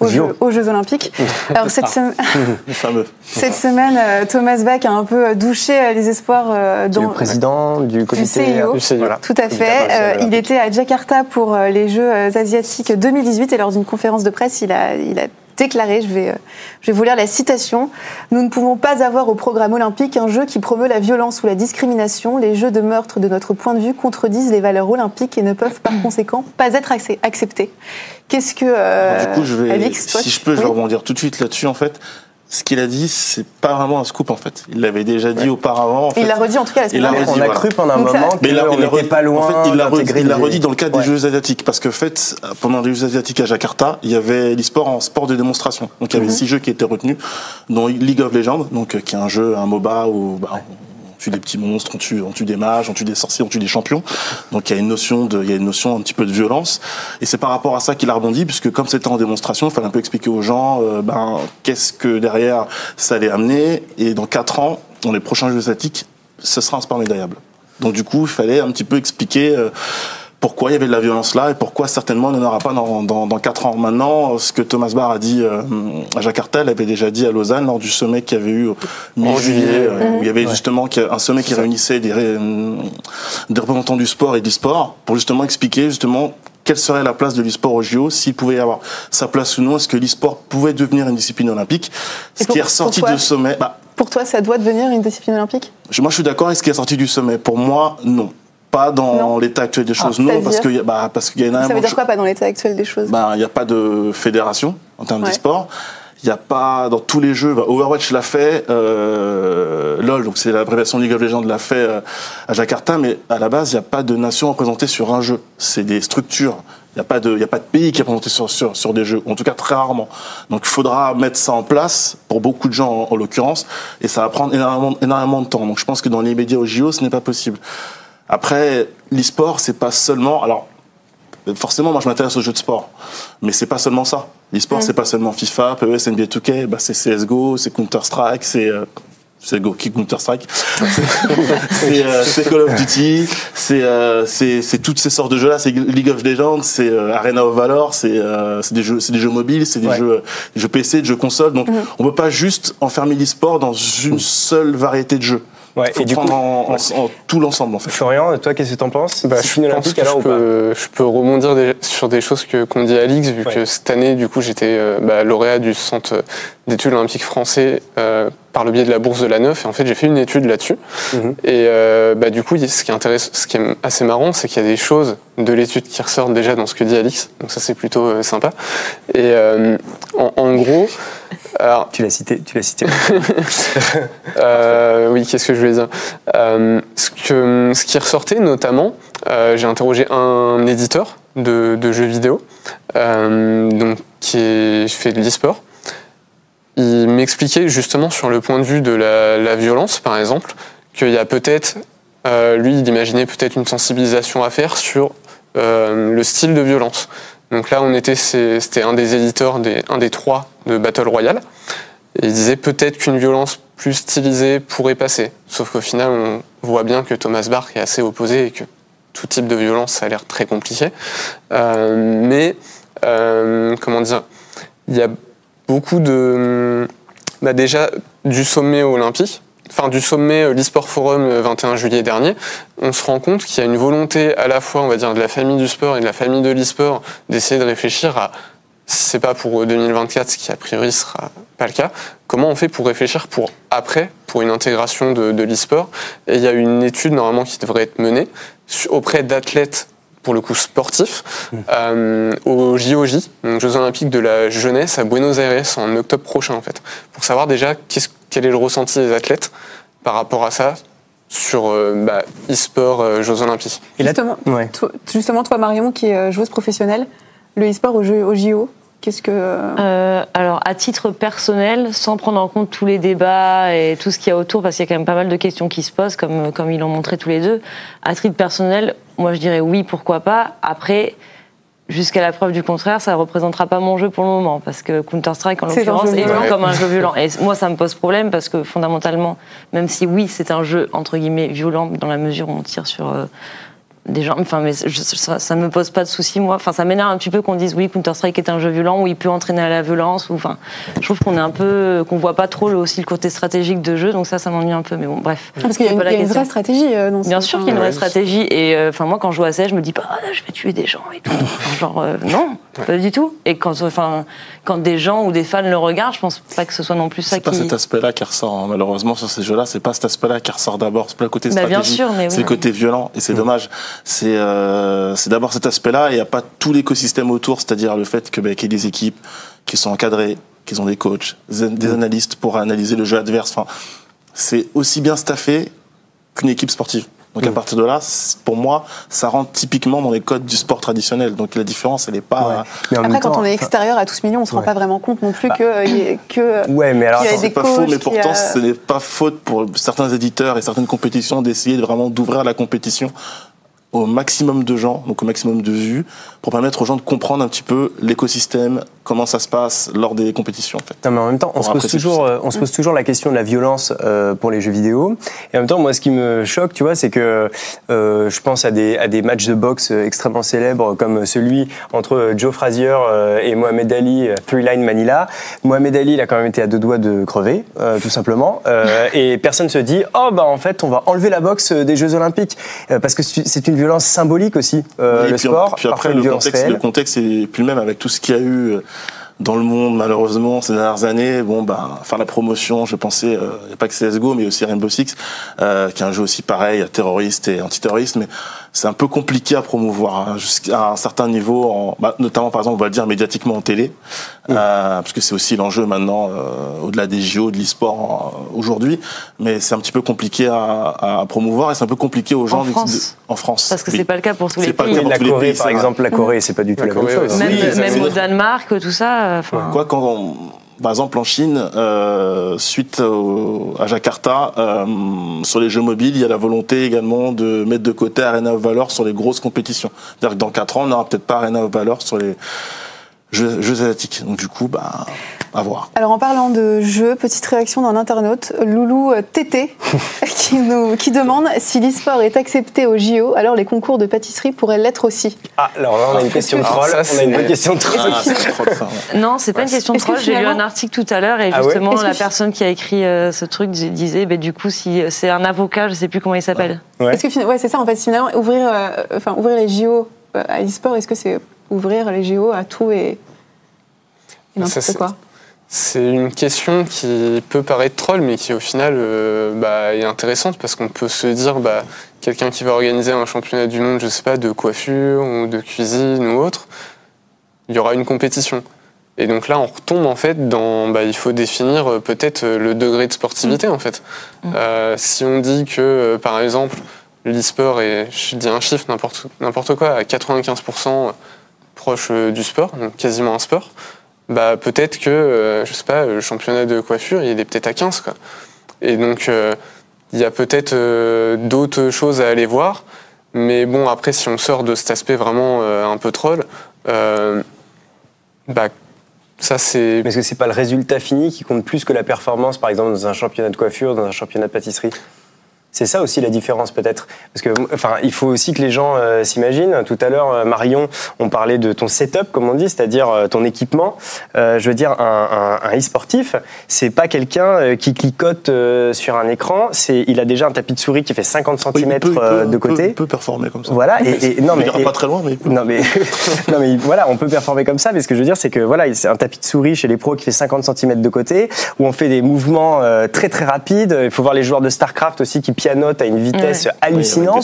Aux Jeux, aux Jeux, Olympiques. Alors cette, cette semaine, Thomas Bach a un peu douché les espoirs dans le président du comité du CIO. Tout à fait. il était à Jakarta pour les Jeux asiatiques 2018 et lors d'une conférence de presse, il a, il a déclaré, je vais, euh, je vais vous lire la citation, Nous ne pouvons pas avoir au programme olympique un jeu qui promeut la violence ou la discrimination. Les jeux de meurtre, de notre point de vue, contredisent les valeurs olympiques et ne peuvent par conséquent pas être acceptés. Qu'est-ce que... Euh, du coup, je vais, si je peux, je vais rebondir tout de suite là-dessus en fait ce qu'il a dit, c'est pas vraiment un scoop en fait. Il l'avait déjà dit auparavant. il l'a redit en tout cas la semaine dernière. On a cru pendant un moment qu'il n'était pas loin. En fait, il l'a redit, dans le cadre des Jeux asiatiques parce que fait, pendant les Jeux asiatiques à Jakarta, il y avait l'e-sport en sport de démonstration. Donc il y avait mhm. six jeux qui étaient retenus, dont League of Legends, donc euh, qui est un jeu, un MOBA où bah, tue des petits monstres, on tue, on tue des mages, on tue des sorciers, on tue des champions. Donc il y a une notion de, il y a une notion un petit peu de violence. Et c'est par rapport à ça qu'il a rebondi, puisque comme c'était en démonstration, il fallait un peu expliquer aux gens, euh, ben qu'est-ce que derrière ça allait amener. Et dans quatre ans, dans les prochains Jeux asiatiques, ce sera un sport médaillable. Donc du coup, il fallait un petit peu expliquer. Euh, pourquoi il y avait de la violence là et pourquoi certainement il n'y en aura pas dans, dans, dans 4 ans. Maintenant, ce que Thomas Barr a dit euh, à Jakarta, il avait déjà dit à Lausanne lors du sommet qu'il y avait eu mi-juillet, euh, où il y avait justement un sommet qui réunissait des, des représentants du sport et du sport pour justement expliquer justement quelle serait la place de l'e-sport au JO, s'il pouvait y avoir sa place ou non, est-ce que l'e-sport pouvait devenir une discipline olympique. Ce qui est ressorti du sommet... Bah, pour toi, ça doit devenir une discipline olympique? Moi, je suis d'accord avec ce qui est sorti du sommet. Pour moi, non pas dans l'état actuel des choses. Ah, non, parce que bah, parce qu'il y a énormément. Ça veut dire quoi pas dans l'état actuel des choses? Bah, il n'y a pas de fédération en termes d'e-sport. Il n'y a pas dans tous les jeux. Bah, Overwatch l'a fait, euh, LOL, donc c'est l'abréviation League of Legends l'a fait euh, à Jakarta, mais à la base il n'y a pas de nation représentée sur un jeu. C'est des structures. Il n'y a pas de, il a pas de pays qui est représenté sur, sur, sur des jeux, en tout cas très rarement. Donc il faudra mettre ça en place pour beaucoup de gens en, l'occurrence, et ça va prendre énormément, énormément de temps. Donc je pense que dans les médias au JO, ce n'est pas possible. Après, l'e-sport, c'est pas seulement. Alors, forcément, moi, je m'intéresse aux jeux de sport, mais c'est pas seulement ça. L'e-sport, mm. c'est pas seulement FIFA, PES, NBA 2K, bah, c'est CS:GO, c'est Counter Strike, c'est euh, c'est Counter-Strike, c'est Call of Duty, c'est toutes ces sortes de jeux-là, c'est League of Legends, c'est Arena of Valor, c'est des jeux, c'est des jeux mobiles, c'est des jeux, des jeux PC, des jeux console. Donc, mm-hmm. on peut pas juste enfermer l'e-sport dans une seule variété de jeux. Ouais, Faut et du prendre en, tout l'ensemble en fait. Florian, toi, qu'est-ce que tu en penses bah, je, pense que je, peux, je peux rebondir sur des choses que qu'on dit à Alix, vu que cette année, du coup, j'étais euh, bah, lauréat du centre d'études olympiques français euh, par le biais de la bourse de la Neuf, et en fait, j'ai fait une étude là-dessus. Mhm. Et euh, bah, du coup, ce qui, intéresse, ce qui est assez marrant, c'est qu'il y a des choses de l'étude qui ressortent déjà dans ce que dit Alix, donc ça, c'est plutôt sympa. Et en, en, gros, alors, tu l'as cité, tu l'as cité. euh, oui, qu'est-ce que je voulais dire? Euh, ce, que, ce qui ressortait notamment, euh, j'ai interrogé un éditeur de, de jeux vidéo, donc qui est, fait de l'e-sport. Il m'expliquait justement sur le point de vue de la, la violence, par exemple, qu'il y a peut-être, lui, il imaginait peut-être une sensibilisation à faire sur le style de violence. Donc là, on était, c'était un des éditeurs, des, un des trois de Battle Royale. Et il disait peut-être qu'une violence plus stylisée pourrait passer. Sauf qu'au final, on voit bien que Thomas Bach est assez opposé et que tout type de violence, ça a l'air très compliqué. Euh, mais, euh, comment dire, il y a beaucoup de... Bah déjà, du sommet olympique, enfin du sommet euh, l'eSport Forum le 21 juillet dernier, on se rend compte qu'il y a une volonté à la fois, on va dire, de la famille du sport et de la famille de l'e-sport d'essayer de réfléchir à c'est pas pour 2024, ce qui a priori sera pas le cas, comment on fait pour réfléchir pour après, pour une intégration de, de l'e-sport? Et il y a une étude normalement qui devrait être menée auprès d'athlètes pour le coup sportifs mmh. euh, au JOJ, donc Jeux Olympiques de la jeunesse à Buenos Aires en octobre prochain en fait, pour savoir déjà quel est le ressenti des athlètes par rapport à ça sur euh, bah, e-sport euh, Jeux Olympiques. Et justement, toi, justement, toi Marion qui est joueuse professionnelle, le e-sport au, au JO, Qu'est-ce que euh, Alors, à titre personnel, sans prendre en compte tous les débats et tout ce qu'il y a autour, parce qu'il y a quand même pas mal de questions qui se posent, comme comme ils l'ont montré tous les deux. À titre personnel, moi je dirais oui, pourquoi pas. Après, jusqu'à la preuve du contraire, ça représentera pas mon jeu pour le moment, parce que Counter Strike en l'occurrence est vu comme un jeu violent. Et moi, ça me pose problème parce que fondamentalement, même si oui, c'est un jeu entre guillemets violent dans la mesure où on tire sur euh, des gens, enfin, mais ça, ça me pose pas de soucis, moi. Enfin, ça m'énerve un petit peu qu'on dise oui, Counter-Strike est un jeu violent où il peut entraîner à la violence. Ou, enfin, je trouve qu'on est un peu, qu'on voit pas trop aussi le côté stratégique de jeu, donc ça, ça m'ennuie un peu. Mais bon, bref. Parce qu'il y a, une, vraie stratégie. Euh, Bien sûr qu'il y a une vraie stratégie. Et euh, enfin, moi, quand je joue à CS, je me dis pas, ah, je vais tuer des gens et tout. genre, euh, non, pas du tout. Et quand, enfin, quand des gens ou des fans le regardent, je pense pas que ce soit non plus ça qui. C'est pas cet aspect-là qui ressort. Hein. Malheureusement, sur ces jeux-là, c'est pas cet aspect-là qui ressort d'abord. C'est pas le côté bah, stratégique. C'est le côté violent, et c'est mm. dommage. C'est euh, c'est d'abord cet aspect-là, et il n'y a pas tout l'écosystème autour, c'est-à-dire le fait que bah, qu'il y ait des équipes qui sont encadrées, qu'ils ont des coachs, des mm. analystes pour analyser le jeu adverse. Enfin, c'est aussi bien staffé qu'une équipe sportive. Donc à mm. partir de là, pour moi, ça rentre typiquement dans les codes du sport traditionnel. Donc la différence, elle n'est pas. Après, quand on est extérieur à tout ce million, on se rend pas vraiment compte non plus bah. que, que ouais, mais alors c'est pas faux, mais pourtant ce n'est pas faute pour certains éditeurs et certaines compétitions d'essayer vraiment d'ouvrir la compétition au maximum de gens, donc au maximum de vues, pour permettre aux gens de comprendre un petit peu l'écosystème, comment ça se passe lors des compétitions. En fait. Non, mais en même temps, on, se pose, toujours, euh, on se pose toujours la question de la violence euh, pour les jeux vidéo. Et en même temps, moi, ce qui me choque, tu vois, c'est que euh, je pense à des, à des matchs de boxe extrêmement célèbres comme celui entre Joe Frazier et Mohamed Ali, Three Line Manila. Mohamed Ali, il a quand même été à deux doigts de crever, tout simplement. et personne se dit, oh, bah en fait, on va enlever la boxe des Jeux Olympiques. parce que c'est une violence symbolique aussi, euh, le sport. Puis après, le contexte, le contexte est plus le même avec tout ce qu'il y a eu euh, dans le monde, malheureusement, ces dernières années, bon, ben, faire la promotion, je pensais, euh, il n'y a pas que CSGO, mais aussi Rainbow Six, euh, qui est un jeu aussi pareil, terroriste et antiterroriste, mais c'est un peu compliqué à promouvoir hein, jusqu'à un certain niveau, en, bah, notamment par exemple, on va le dire médiatiquement en télé, euh, parce que c'est aussi l'enjeu maintenant, euh, au-delà des JO, de l'e-sport euh, aujourd'hui, mais c'est un petit peu compliqué à, à promouvoir et c'est un peu compliqué aux gens en France. en France. Parce que c'est pas le cas pour tous les pays. la Corée, par exemple, la Corée, c'est pas du tout la, même chose. Même, même au Danemark, tout ça. Quoi quand on, par exemple, en Chine, euh, suite à Jakarta, euh, sur les jeux mobiles, il y a la volonté également de mettre de côté Arena of Valor sur les grosses compétitions. C'est-à-dire que dans 4 ans, on n'aura peut-être pas Arena of Valor sur les jeux, asiatiques. Donc du coup, bah... à voir. Alors en parlant de jeu, petite réaction d'un internaute, Loulou Tété, qui, nous, qui demande si l'e-sport est accepté au JO, alors les concours de pâtisserie pourraient l'être aussi. Ah, alors là on a une question de troll. on a une question de troll. non, c'est pas une question de troll. J'ai lu un article tout à l'heure et ah justement la personne qui a écrit euh, ce truc disait, bah, du coup, si c'est un avocat, je sais plus comment il s'appelle. Est-ce que ouais, c'est ça en fait finalement ouvrir, euh, enfin ouvrir les JO euh, à l'e-sport, est-ce que c'est ouvrir les JO à tout et, n'importe quoi c'est une question qui peut paraître troll, mais qui au final euh, bah, est intéressante parce qu'on peut se dire, bah, quelqu'un qui va organiser un championnat du monde, je sais pas, de coiffure ou de cuisine ou autre, il y aura une compétition. Et donc là, on retombe en fait dans, bah, il faut définir euh, peut-être le degré de sportivité en fait. Mm. Euh, si on dit que, par exemple, l'e-sport est, je dis un chiffre n'importe quoi, à 95% proche du sport, donc quasiment un sport bah peut-être que, euh, je sais pas, le championnat de coiffure, il est peut-être à 15, quoi. Et donc, euh, il y a peut-être euh, d'autres choses à aller voir. Mais bon, après, si on sort de cet aspect vraiment un peu troll, bah, ça c'est. Parce que c'est pas le résultat fini qui compte plus que la performance, par exemple, dans un championnat de coiffure, dans un championnat de pâtisserie? C'est ça aussi la différence peut-être. Parce que, enfin, il faut aussi que les gens euh, s'imaginent. Tout à l'heure, euh, Marion, on parlait de ton setup, comme on dit, c'est-à-dire euh, ton équipement. je veux dire, un, un, un e-sportif, c'est pas quelqu'un qui clicote sur un écran. C'est, il a déjà un tapis de souris qui fait 50 cm de côté. Il peut, performer comme ça. Voilà. Et, non, mais il pas très loin, mais. Non, mais non, mais voilà, on peut performer comme ça. Mais ce que je veux dire, c'est que voilà, c'est un tapis de souris chez les pros qui fait 50 cm de côté, où on fait des mouvements très très rapides. Il faut voir les joueurs de Starcraft aussi qui pianote à une vitesse hallucinante.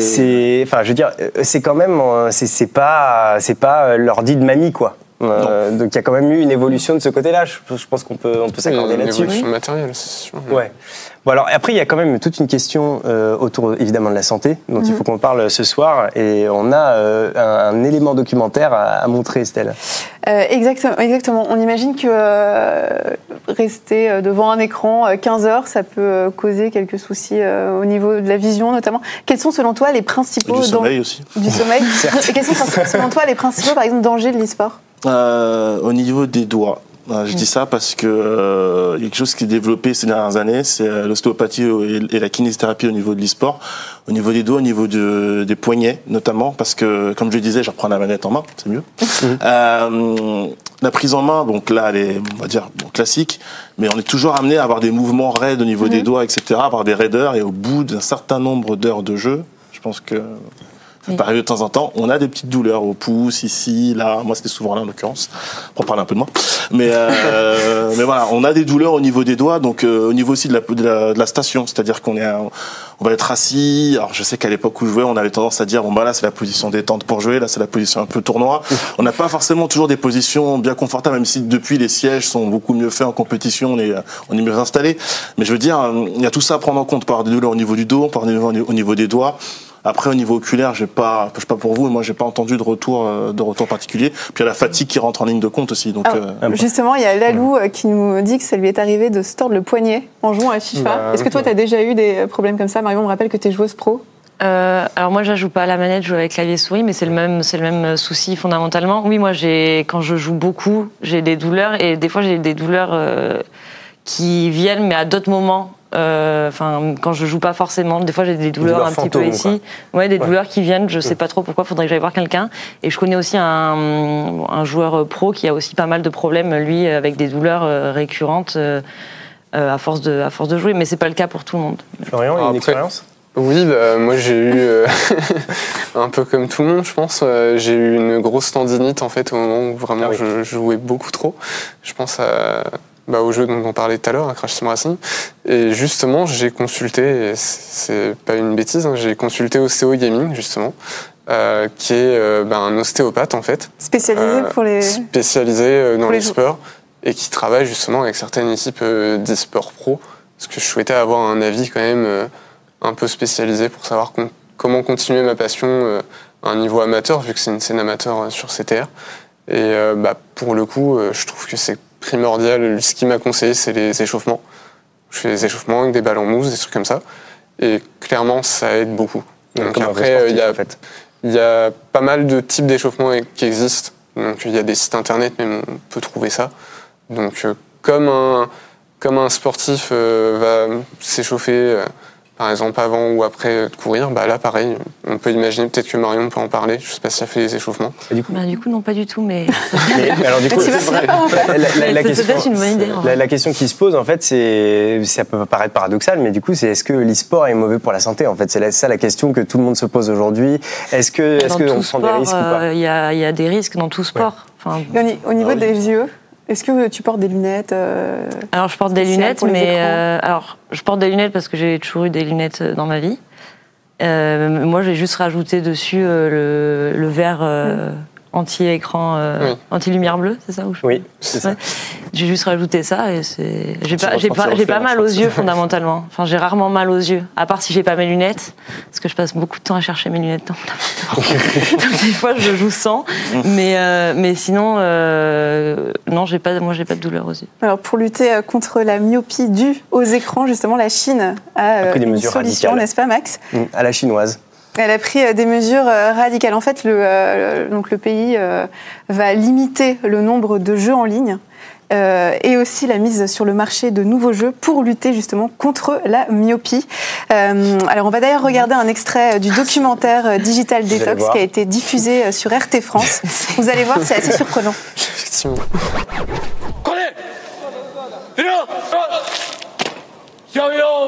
C'est, enfin, je veux dire, c'est quand même, c'est pas, c'est pas l'ordi de mamie, quoi. Euh, donc il y a quand même eu une évolution de ce côté-là. Je, pense qu'on peut, on peut s'accorder là-dessus. Une évolution matérielle, c'est sûr. Ouais. Bon alors après il y a quand même toute une question euh, autour évidemment de la santé dont il mhm. faut qu'on parle ce soir et on a euh, un, élément documentaire à, montrer Estelle. Euh, exactement, exactement. On imagine que rester devant un écran 15 heures ça peut causer quelques soucis au niveau de la vision notamment. Quels sont selon toi les principaux et du sommeil aussi. Du sommeil. et quels sont selon toi les principaux par exemple dangers de l'e-sport? Au niveau des doigts. Je dis ça parce que euh, il y a quelque chose qui est développé ces dernières années, c'est euh, l'ostéopathie et la kinésithérapie au niveau de l'e-sport, au niveau des doigts, au niveau de, des poignets notamment, parce que comme je le disais, je reprends la manette en main, c'est mieux. Mhm. Euh, la prise en main, donc là, elle est, on va dire, bon, classique, mais on est toujours amené à avoir des mouvements raides au niveau des mhm. doigts, etc., avoir des raideurs, et au bout d'un certain nombre d'heures de jeu, je pense que ça de temps en temps. On a des petites douleurs au pouce, ici, là. Moi, c'était souvent là, en l'occurrence. Pour parler un peu de moi. Mais, euh, mais voilà, on a des douleurs au niveau des doigts, donc euh, au niveau aussi de la, de la, station. C'est-à-dire qu'on est, on va être assis. Alors, je sais qu'à l'époque où je jouais, on avait tendance à dire, bon, bah là, c'est la position détente pour jouer. Là, c'est la position un peu tournoi. On n'a pas forcément toujours des positions bien confortables, même si depuis les sièges sont beaucoup mieux faits en compétition, on est, on est mieux installé. Mais je veux dire, il y a tout ça à prendre en compte. par des douleurs au niveau du dos, par des douleurs au niveau des doigts. Après, au niveau oculaire, j'ai pas, je sais pas pour vous, moi, j'ai pas entendu de retour, euh, de retour particulier. Puis il y a la fatigue qui rentre en ligne de compte aussi. Donc, euh, justement, il y a Lalou euh, qui nous dit que ça lui est arrivé de se tordre le poignet en jouant à FIFA. Bah, Est-ce que toi, tu as déjà eu des problèmes comme ça? Marion me rappelle que tu es joueuse pro. Euh, alors moi, je joue pas à la manette, je joue avec clavier souris, mais c'est le même, c'est le même souci fondamentalement. Oui, moi, j'ai, quand je joue beaucoup, j'ai des douleurs et des fois j'ai des douleurs qui viennent, mais à d'autres moments. Euh, enfin, quand je joue pas forcément, des fois j'ai des douleurs, un petit peu ici. Ouais, des douleurs qui viennent. Je sais pas trop pourquoi. Faudrait que j'aille voir quelqu'un. Et je connais aussi un, un, joueur pro qui a aussi pas mal de problèmes, lui, avec des douleurs euh, récurrentes euh, à force de à force de jouer. Mais c'est pas le cas pour tout le monde. Florian, il y a une expérience? oui, bah, moi j'ai eu, un peu comme tout le monde, je pense, j'ai eu une grosse tendinite en fait au moment où vraiment ah je, jouais beaucoup trop. Je pense à bah, au jeu dont on parlait tout à l'heure, à Crash Team Racing. Et justement, j'ai consulté, c'est pas une bêtise, hein, j'ai consulté Ostéo Gaming, justement, euh, qui est euh, bah, un ostéopathe, en fait. Spécialisé euh, pour les... Spécialisé dans les, sports, et qui travaille justement avec certaines équipes d'e-sport pro. Parce que je souhaitais avoir un avis quand même un peu spécialisé pour savoir comment continuer ma passion à un niveau amateur, vu que c'est une scène amateur sur CTR. Et bah, pour le coup, je trouve que c'est primordial. Ce qui m'a conseillé, c'est les échauffements. Je fais des échauffements avec des ballons mousse, des trucs comme ça. Et clairement, ça aide beaucoup. Donc après, il y, a, il y a pas mal de types d'échauffements qui existent. Donc il y a des sites internet, mais on peut trouver ça. Donc, comme un, comme un sportif va s'échauffer par exemple avant ou après de courir, bah là pareil, on peut imaginer peut-être que Marion peut en parler. Je ne sais pas si ça fait des échauffements. du coup, bah, du coup non pas du tout, mais. alors du coup, c'est vrai. La, question, une bonne idée, la, question qui se pose en fait, c'est ça peut paraître paradoxal, mais du coup, c'est est-ce que l'e-sport est mauvais pour la santé En fait, c'est ça la question que tout le monde se pose aujourd'hui. Est-ce que est-ce qu'on prend des risques ou pas? Il y, a des risques dans tout sport. Enfin, au niveau ah des yeux, est-ce que tu portes des lunettes euh, Alors je porte des lunettes, mais euh, alors je porte des lunettes parce que j'ai toujours eu des lunettes euh, dans ma vie. moi, j'ai juste rajouté dessus le, le verre anti-écran, euh, anti-lumière bleue, c'est ça Oui, c'est ça. J'ai juste rajouté ça et c'est. J'ai pas, j'ai pas, j'ai pas mal aux yeux fondamentalement. Enfin, j'ai rarement mal aux yeux, à part si j'ai pas mes lunettes, parce que je passe beaucoup de temps à chercher mes lunettes dans Donc des fois, je joue sans, mais euh, mais sinon, euh, non, j'ai pas, moi, j'ai pas de douleur aux yeux. Alors, pour lutter contre la myopie due aux écrans, justement, la Chine a, une solution, n'est-ce pas, Max? Mmh, À la chinoise. Elle a pris euh, des mesures euh, radicales. En fait, le, euh, donc le pays va limiter le nombre de jeux en ligne. et aussi la mise sur le marché de nouveaux jeux pour lutter justement contre la myopie. alors on va d'ailleurs regarder un extrait du documentaire Digital Detox qui a été diffusé sur RT France. Vous allez voir, c'est assez surprenant. Effectivement.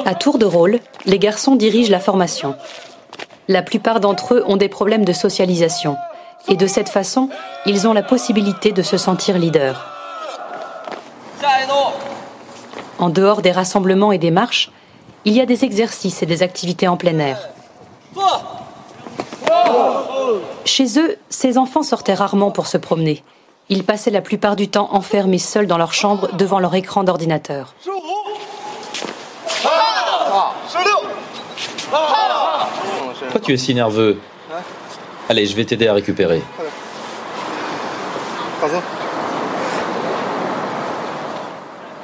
À tour de rôle, les garçons dirigent la formation. La plupart d'entre eux ont des problèmes de socialisation. Et de cette façon, ils ont la possibilité de se sentir leader. En dehors des rassemblements et des marches, il y a des exercices et des activités en plein air. Chez eux, ces enfants sortaient rarement pour se promener. Ils passaient la plupart du temps enfermés seuls dans leur chambre devant leur écran d'ordinateur. Pourquoi tu es si nerveux Allez, je vais t'aider à récupérer.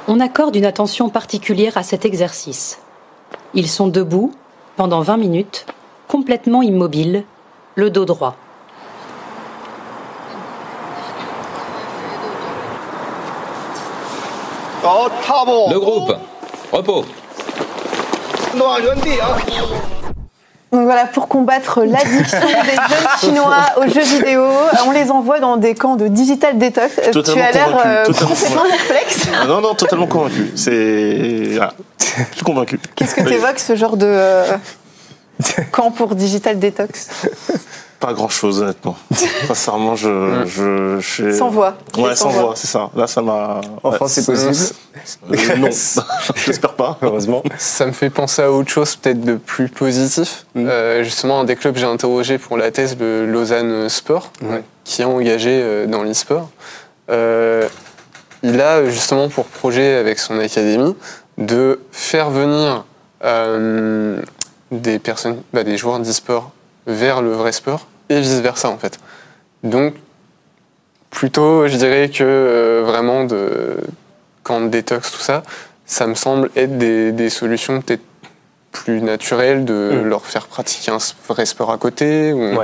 On accorde une attention particulière à cet exercice. Ils sont debout pendant 20 minutes, complètement immobiles, le dos droit. Le groupe, repos. Donc voilà, pour combattre l'addiction des jeunes Chinois aux jeux vidéo, on les envoie dans des camps de digital detox. Euh, tu as l'air euh, complètement perplexe. Ah non, non, totalement convaincu. C'est. Ah, je suis convaincu. Qu'est-ce que tu évoques ce genre de euh, camp pour digital detox pas grand chose, honnêtement. Sincèrement, je, je, je, Sans voix. Ouais, sans, voix, c'est ça. Là, ça m'a. En France, c'est possible euh, Non, j'espère pas, heureusement. Ça me fait penser à autre chose, peut-être de plus positif. Mm. Euh, justement, un des clubs que j'ai interrogé pour la thèse, le Lausanne Sport, qui est engagé euh, dans l'e-sport. il a justement pour projet, avec son académie, de faire venir des personnes, bah, des joueurs d'e-sport vers le vrai sport et vice-versa en fait. Donc, plutôt, je dirais que euh, vraiment, de, quand détox, tout ça, ça me semble être des, solutions peut-être plus naturelles de mm. leur faire pratiquer un vrai sport à côté. Ou,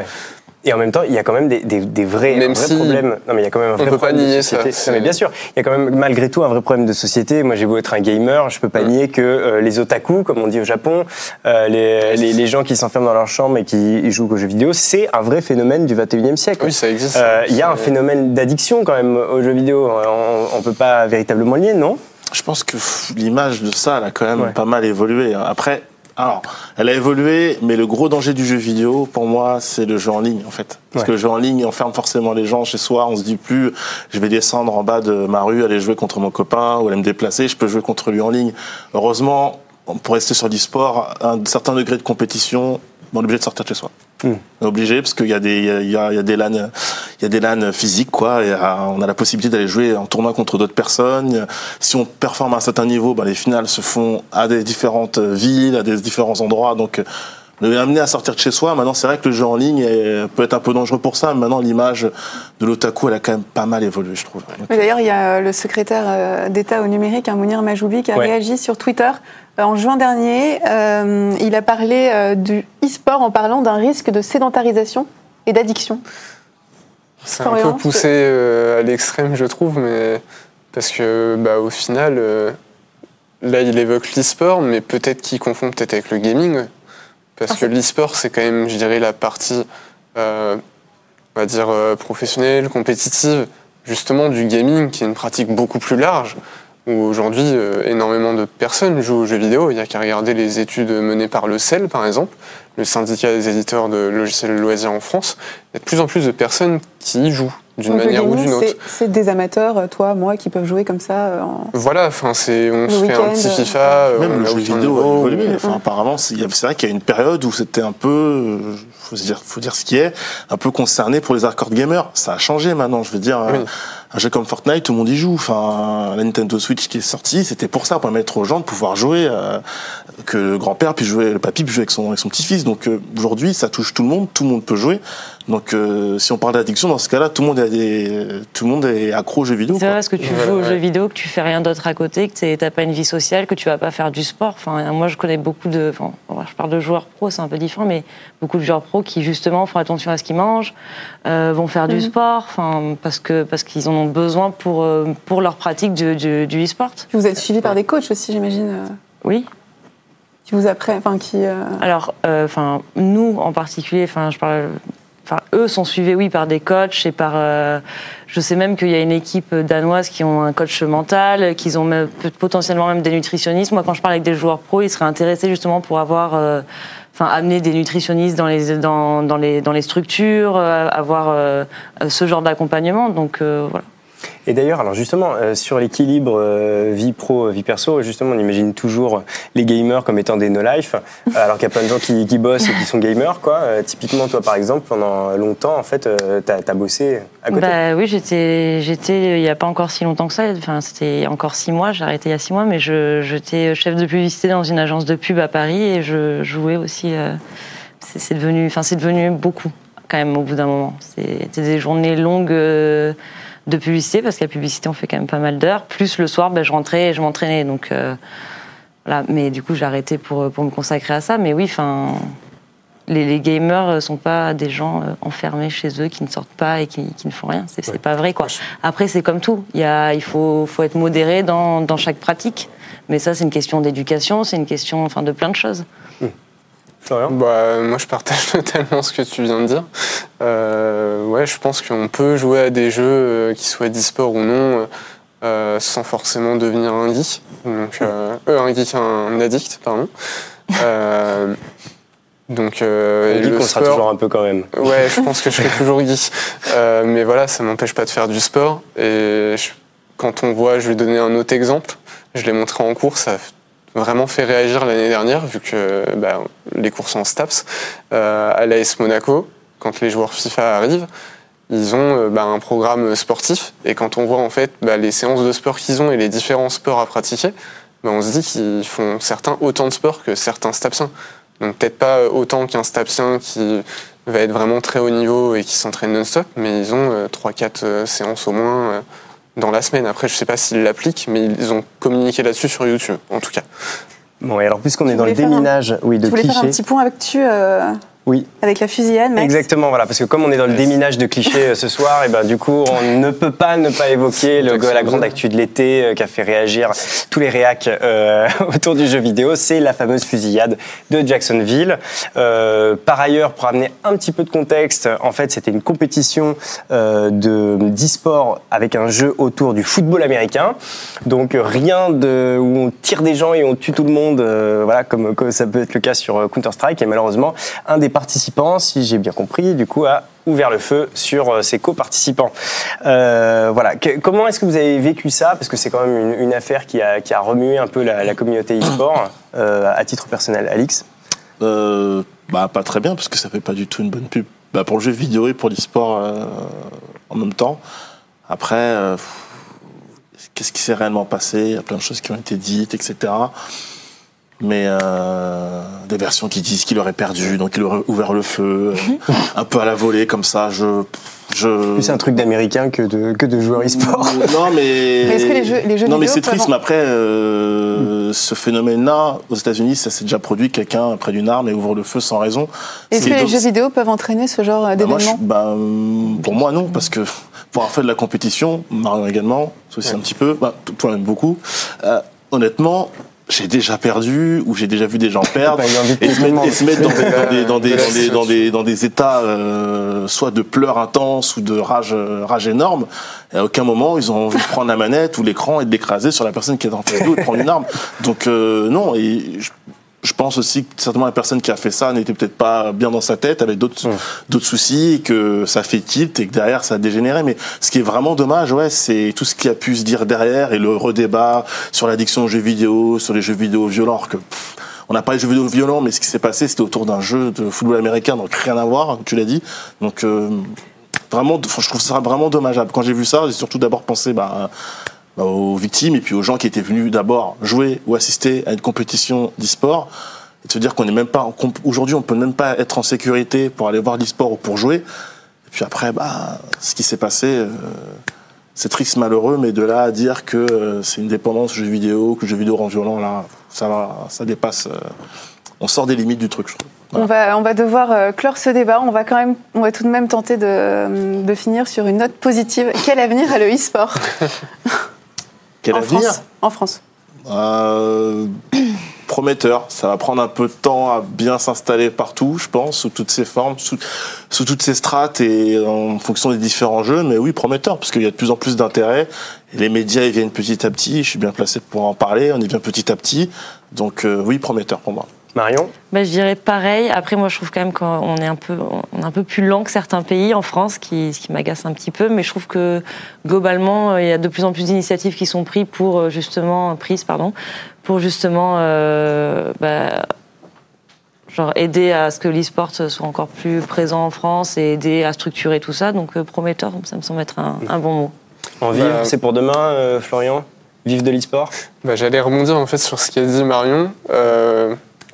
et en même temps, il y a quand même des, des, vrais, problèmes. Non, mais il y a quand même un vrai problème de société. Ça, mais bien sûr, il y a quand même malgré tout un vrai problème de société. Moi, j'ai beau être un gamer, je peux pas nier que euh, les otaku, comme on dit au Japon, euh, les, les, les, gens qui s'enferment dans leur chambre et qui jouent aux jeux vidéo, c'est un vrai phénomène du 21e siècle. Oui, ça existe. Euh, il y a un phénomène d'addiction quand même aux jeux vidéo. On, on peut pas véritablement lier, non? Je pense que l'image de ça, elle a quand même pas mal évolué. Après, alors, elle a évolué, mais le gros danger du jeu vidéo, pour moi, c'est le jeu en ligne, en fait. Parce que le jeu en ligne enferme forcément les gens chez soi. On se dit plus, je vais descendre en bas de ma rue, aller jouer contre mon copain, ou aller me déplacer, je peux jouer contre lui en ligne. Heureusement, pour rester sur l'e-sport, un certain degré de compétition, on est obligé de sortir de chez soi. Hmm. On est obligé parce qu'il y a des il y a, il y a des LAN y a des LAN physiques quoi et on a la possibilité d'aller jouer en tournoi contre d'autres personnes si on performe à un certain niveau ben, les finales se font à des différentes villes à des différents endroits donc on est amené à sortir de chez soi. Maintenant, c'est vrai que le jeu en ligne peut être un peu dangereux pour ça. Mais maintenant, l'image de l'otaku, elle a quand même pas mal évolué, je trouve. D'ailleurs, il y a le secrétaire euh, d'État au numérique, hein, Mounir Majoubi, qui a réagi sur Twitter euh, en juin dernier, euh, il a parlé euh, du e-sport en parlant d'un risque de sédentarisation et d'addiction. C'est un peu poussé à l'extrême, je trouve, mais Parce que bah, au final, là il évoque l'e-sport, mais peut-être qu'il confond peut-être avec le gaming. Parce ah, que l'e-sport, c'est quand même, je dirais, la partie, on va dire, professionnelle, compétitive, justement du gaming, qui est une pratique beaucoup plus large où aujourd'hui euh, énormément de personnes jouent aux jeux vidéo. Il n'y a qu'à regarder les études menées par le CEL, par exemple, le syndicat des éditeurs de logiciels loisirs en France. Il y a de plus en plus de personnes qui y jouent d'une manière ou d'une autre. C'est des amateurs, euh, toi, moi, qui peuvent jouer comme ça euh, Voilà, enfin, c'est, on se fait un petit FIFA. Même le jeu vidéo Enfin, apparemment, c'est vrai qu'il y a une période où c'était un peu, faut dire, faut dire ce qui est, un peu concerné pour les hardcore gamers. Ça a changé maintenant, je veux dire un jeu comme Fortnite, tout le monde y joue. Enfin, la Nintendo Switch qui est sortie, c'était pour ça, pour permettre aux gens de pouvoir jouer, euh, que le grand-père puisse jouer, le papy puisse jouer avec son, avec son petit-fils. Donc euh, aujourd'hui, ça touche tout le monde, tout le monde peut jouer. Donc, euh, si on parle d'addiction, dans ce cas-là, tout le monde est, tout le monde est accro aux jeux vidéo. C'est vrai, parce que tu joues aux jeux vidéo, que tu fais rien d'autre à côté, que tu n'as pas une vie sociale, que tu vas pas faire du sport. Enfin, moi, je connais beaucoup de. Enfin, je parle de joueurs pro, c'est un peu différent, mais beaucoup de joueurs pro qui, justement, font attention à ce qu'ils mangent, euh, vont faire du mhm. sport, enfin, parce que parce qu'ils en ont besoin pour, euh, pour leur pratique du, du, e-sport. Vous êtes suivi par des coachs aussi, j'imagine Oui qui vous apprennent, enfin qui. Alors, enfin, nous en particulier, enfin, je parle Enfin, eux sont suivis, oui, par des coachs et par. Euh, je sais même qu'il y a une équipe danoise qui ont un coach mental, qu'ils ont potentiellement même des nutritionnistes. Moi, quand je parle avec des joueurs pro, ils seraient intéressés justement pour avoir. Euh, enfin, amener des nutritionnistes dans les, dans, dans les, dans les structures, euh, avoir ce genre d'accompagnement. Donc, voilà. Et d'ailleurs, alors justement, euh, sur l'équilibre euh, vie pro, vie perso, justement, on imagine toujours les gamers comme étant des no-life, euh, alors qu'il y a plein de gens qui, bossent et qui sont gamers, quoi. typiquement, toi, par exemple, pendant longtemps, en fait, tu as, bossé à côté bah, Oui, j'étais, j'étais il n'y a pas encore si longtemps que ça, enfin, c'était encore six mois, j'ai arrêté il y a six mois, mais j'étais chef de publicité dans une agence de pub à Paris et je jouais aussi. c'est, devenu, enfin, c'est devenu beaucoup, quand même, au bout d'un moment. C'était des journées longues de publicité, parce qu'à la publicité, on fait quand même pas mal d'heures. Plus le soir, ben, je rentrais et je m'entraînais. Donc, euh, voilà. Mais du coup, j'ai arrêté pour, pour me consacrer à ça. Mais oui, enfin. Les, les, gamers sont pas des gens euh, enfermés chez eux qui ne sortent pas et qui, qui ne font rien. C'est pas vrai, quoi. Après, c'est comme tout. Il, y a, il faut, faut être modéré dans, dans chaque pratique. Mais ça, c'est une question d'éducation, c'est une question enfin, de plein de choses. Bah, moi, je partage totalement ce que tu viens de dire. Euh, ouais, je pense qu'on peut jouer à des jeux euh, qui soient d'e-sport ou non euh, sans forcément devenir un geek. Donc, euh, un geek, un addict, pardon. donc, euh, on, sera toujours un peu quand même. Ouais, je pense que je serai toujours geek. mais voilà, ça m'empêche pas de faire du sport. Et quand on voit, je vais donner un autre exemple. Je l'ai montré en cours, ça vraiment fait réagir l'année dernière, vu que bah, les courses en STAPS, euh, à l'AS Monaco, quand les joueurs FIFA arrivent, ils ont euh, bah, un programme sportif. Et quand on voit en fait bah, les séances de sport qu'ils ont et les différents sports à pratiquer, bah, on se dit qu'ils font certains autant de sport que certains STAPsiens. Donc peut-être pas autant qu'un STAPsien qui va être vraiment très haut niveau et qui s'entraîne non-stop, mais ils ont 3-4 euh, séances au moins dans la semaine. Après, je sais pas s'ils l'appliquent, mais ils ont communiqué là-dessus sur YouTube, en tout cas. Bon, et alors puisqu'on est dans le déminage, oui, de clichés. voulais faire un petit point avec tu. Euh, oui. Avec la fusillade, Max. Exactement, voilà, parce que comme on est dans le déminage de clichés euh, ce soir, et ben du coup, on ne peut pas ne pas évoquer le, la grande actu de l'été euh, qui a fait réagir tous les réacs euh, autour du jeu vidéo, c'est la fameuse fusillade de Jacksonville. Euh, par ailleurs, pour amener un petit peu de contexte, en fait, c'était une compétition euh, de d'e-sport avec un jeu autour du football américain, donc rien de où on tire des gens et on tue tout le monde, voilà, comme, comme ça peut être le cas sur Counter Strike, et malheureusement, un des participants, si j'ai bien compris, du coup, a ouvert le feu sur euh, ses co-participants. Euh, voilà. comment est-ce que vous avez vécu ça? Parce que c'est quand même une, affaire qui a, qui a, remué un peu la, communauté e-sport, euh, à titre personnel. Alix? Bah, Pas très bien, parce que ça fait pas du tout une bonne pub. Bah, pour le jeu vidéo et pour l'e-sport en même temps. Après, qu'est-ce qui s'est réellement passé? Il y a plein de choses qui ont été dites, etc mais euh, des versions qui disent qu'il aurait perdu, donc il aurait ouvert le feu, euh, un peu à la volée comme ça. Je Je... Plus un truc d'américain que de, que de joueurs e-sport. Non, mais. est-ce que les jeux, les jeux Non, mais c'est triste, mais après, euh, ce phénomène-là, aux États-Unis, ça s'est déjà produit. Quelqu'un près d'une arme et ouvre le feu sans raison. Est-ce que les jeux vidéo peuvent entraîner ce genre bah, d'événement? bah, Pour moi, non, parce que pour avoir fait de la compétition, Marion également, aussi un petit peu, bah, toi-même beaucoup. Euh, honnêtement, j'ai déjà perdu ou j'ai déjà vu des gens perdre et, se mettre, dans, des, dans, des, dans, des, dans, des, états euh, soit de pleurs intenses ou de rage, euh, rage énorme. Et à aucun moment ils ont envie de prendre la manette ou l'écran et de l'écraser sur la personne qui est en face d'eux et de prendre une arme. Donc euh, non, et je pense aussi que certainement la personne qui a fait ça n'était peut-être pas bien dans sa tête, avec d'autres d'autres soucis, et que ça fait tilt et que derrière ça a dégénéré. Mais ce qui est vraiment dommage, ouais, c'est tout ce qui a pu se dire derrière et le redébat sur l'addiction aux jeux vidéo, sur les jeux vidéo violents. Que, on n'a pas les jeux vidéo violents, mais ce qui s'est passé, c'était autour d'un jeu de football américain, donc rien à voir, tu l'as dit. Donc euh, vraiment, je trouve ça vraiment dommageable. Quand j'ai vu ça, j'ai surtout d'abord pensé bah, aux victimes et puis aux gens qui étaient venus d'abord jouer ou assister à une compétition d'e-sport et de se dire qu'on n'est même pas aujourd'hui on peut même pas être en sécurité pour aller voir l'e-sport ou pour jouer et puis après bah ce qui s'est passé euh, c'est triste malheureux mais de là à dire que euh, c'est une dépendance jeux vidéo que le jeu vidéo rend violent là ça va ça dépasse euh, on sort des limites du truc je trouve on, va, on va devoir clore ce débat. On va quand même, on va tout de même tenter de, de finir sur une note positive. Quel avenir a le e-sport? Quel en avenir France. En France. Euh, prometteur. Ça va prendre un peu de temps à bien s'installer partout, je pense, sous toutes ses formes, sous, sous, toutes ses strates et en fonction des différents jeux. Mais oui, prometteur, parce qu'il y a de plus en plus d'intérêt. Les médias, ils viennent petit à petit. Je suis bien placé pour en parler. On y vient petit à petit. Donc euh, oui, prometteur pour moi. Marion bah, Je dirais pareil. Après, moi, je trouve quand même qu'on est un peu, on est un peu plus lent que certains pays en France, qui, ce qui m'agace un petit peu. Mais je trouve que globalement, euh, il y a de plus en plus d'initiatives qui sont prises pour euh, justement, prises, pardon, pour justement euh, bah, genre aider à ce que l'e-sport soit encore plus présent en France et aider à structurer tout ça. Donc, prometteur, ça me semble être un, bon mot. En vivre, bah, c'est pour demain, Florian? Vivre de l'e-sport? Bah, J'allais rebondir en fait sur ce qu'a dit Marion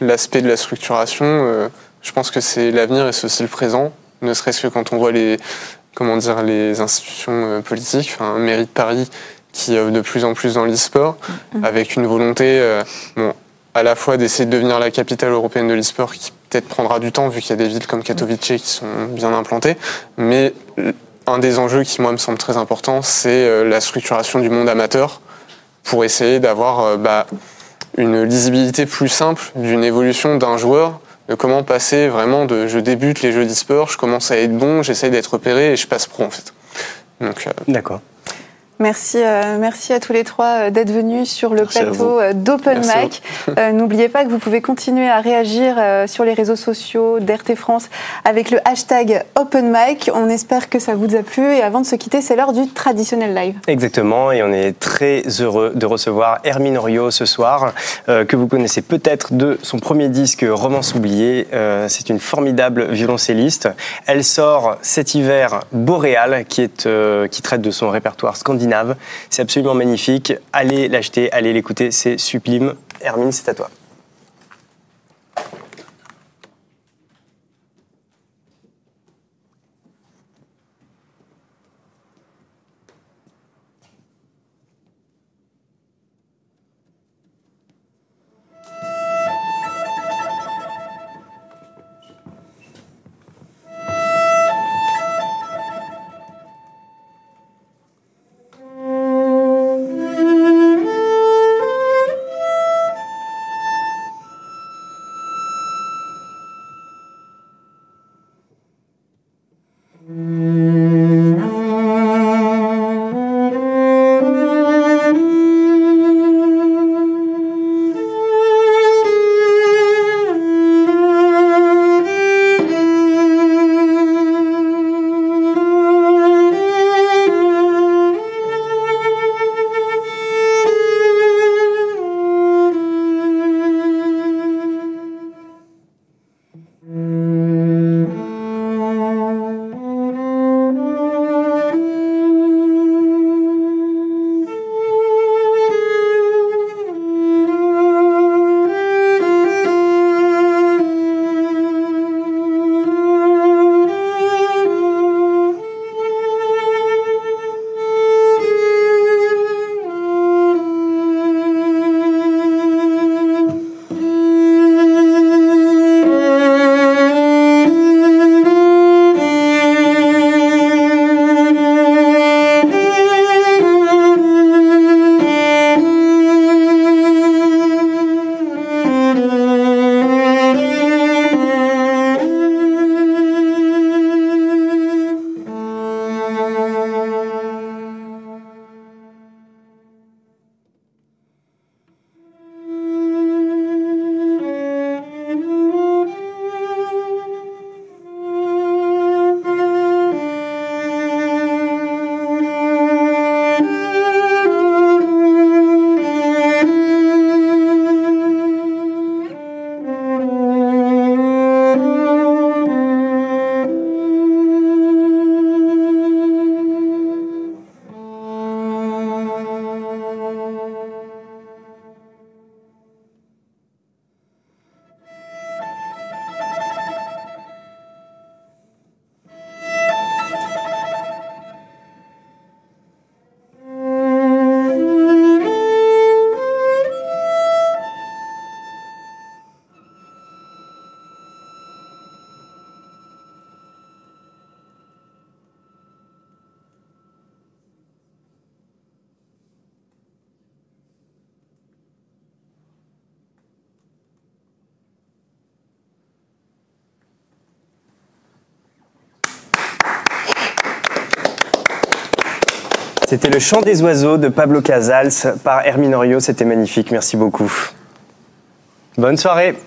l'aspect de la structuration, euh, je pense que c'est l'avenir et c'est aussi le présent, ne serait-ce que quand on voit les, comment dire, les institutions euh, politiques, enfin, mairie de Paris qui œuvre de plus en plus dans l'e-sport, mm-hmm. avec une volonté euh, bon, à la fois d'essayer de devenir la capitale européenne de l'e-sport, qui peut-être prendra du temps vu qu'il y a des villes comme Katowice qui sont bien implantées, mais un des enjeux qui moi me semble très important, c'est la structuration du monde amateur pour essayer d'avoir bah, une lisibilité plus simple d'une évolution d'un joueur, de comment passer vraiment de je débute les jeux d'e-sport, je commence à être bon, j'essaye d'être repéré et je passe pro en fait. Euh, D'accord. Merci, euh, merci à tous les trois euh, d'être venus sur le plateau euh, d'Open Mic. N'oubliez pas que vous pouvez continuer à réagir sur les réseaux sociaux d'RT France avec le hashtag Open Mic. On espère que ça vous a plu et avant de se quitter, c'est l'heure du traditionnel live. Exactement, et on est très heureux de recevoir Hermine Orio ce soir, que vous connaissez peut-être de son premier disque Romance oubliée. c'est une formidable violoncelliste. Elle sort cet hiver Boréal, qui, est, qui traite de son répertoire scandinave c'est absolument magnifique. Allez l'acheter, allez l'écouter, c'est sublime. Hermine, c'est à toi. C'était le chant des oiseaux de Pablo Casals par Hermine Orio. C'était magnifique. Merci beaucoup. Bonne soirée.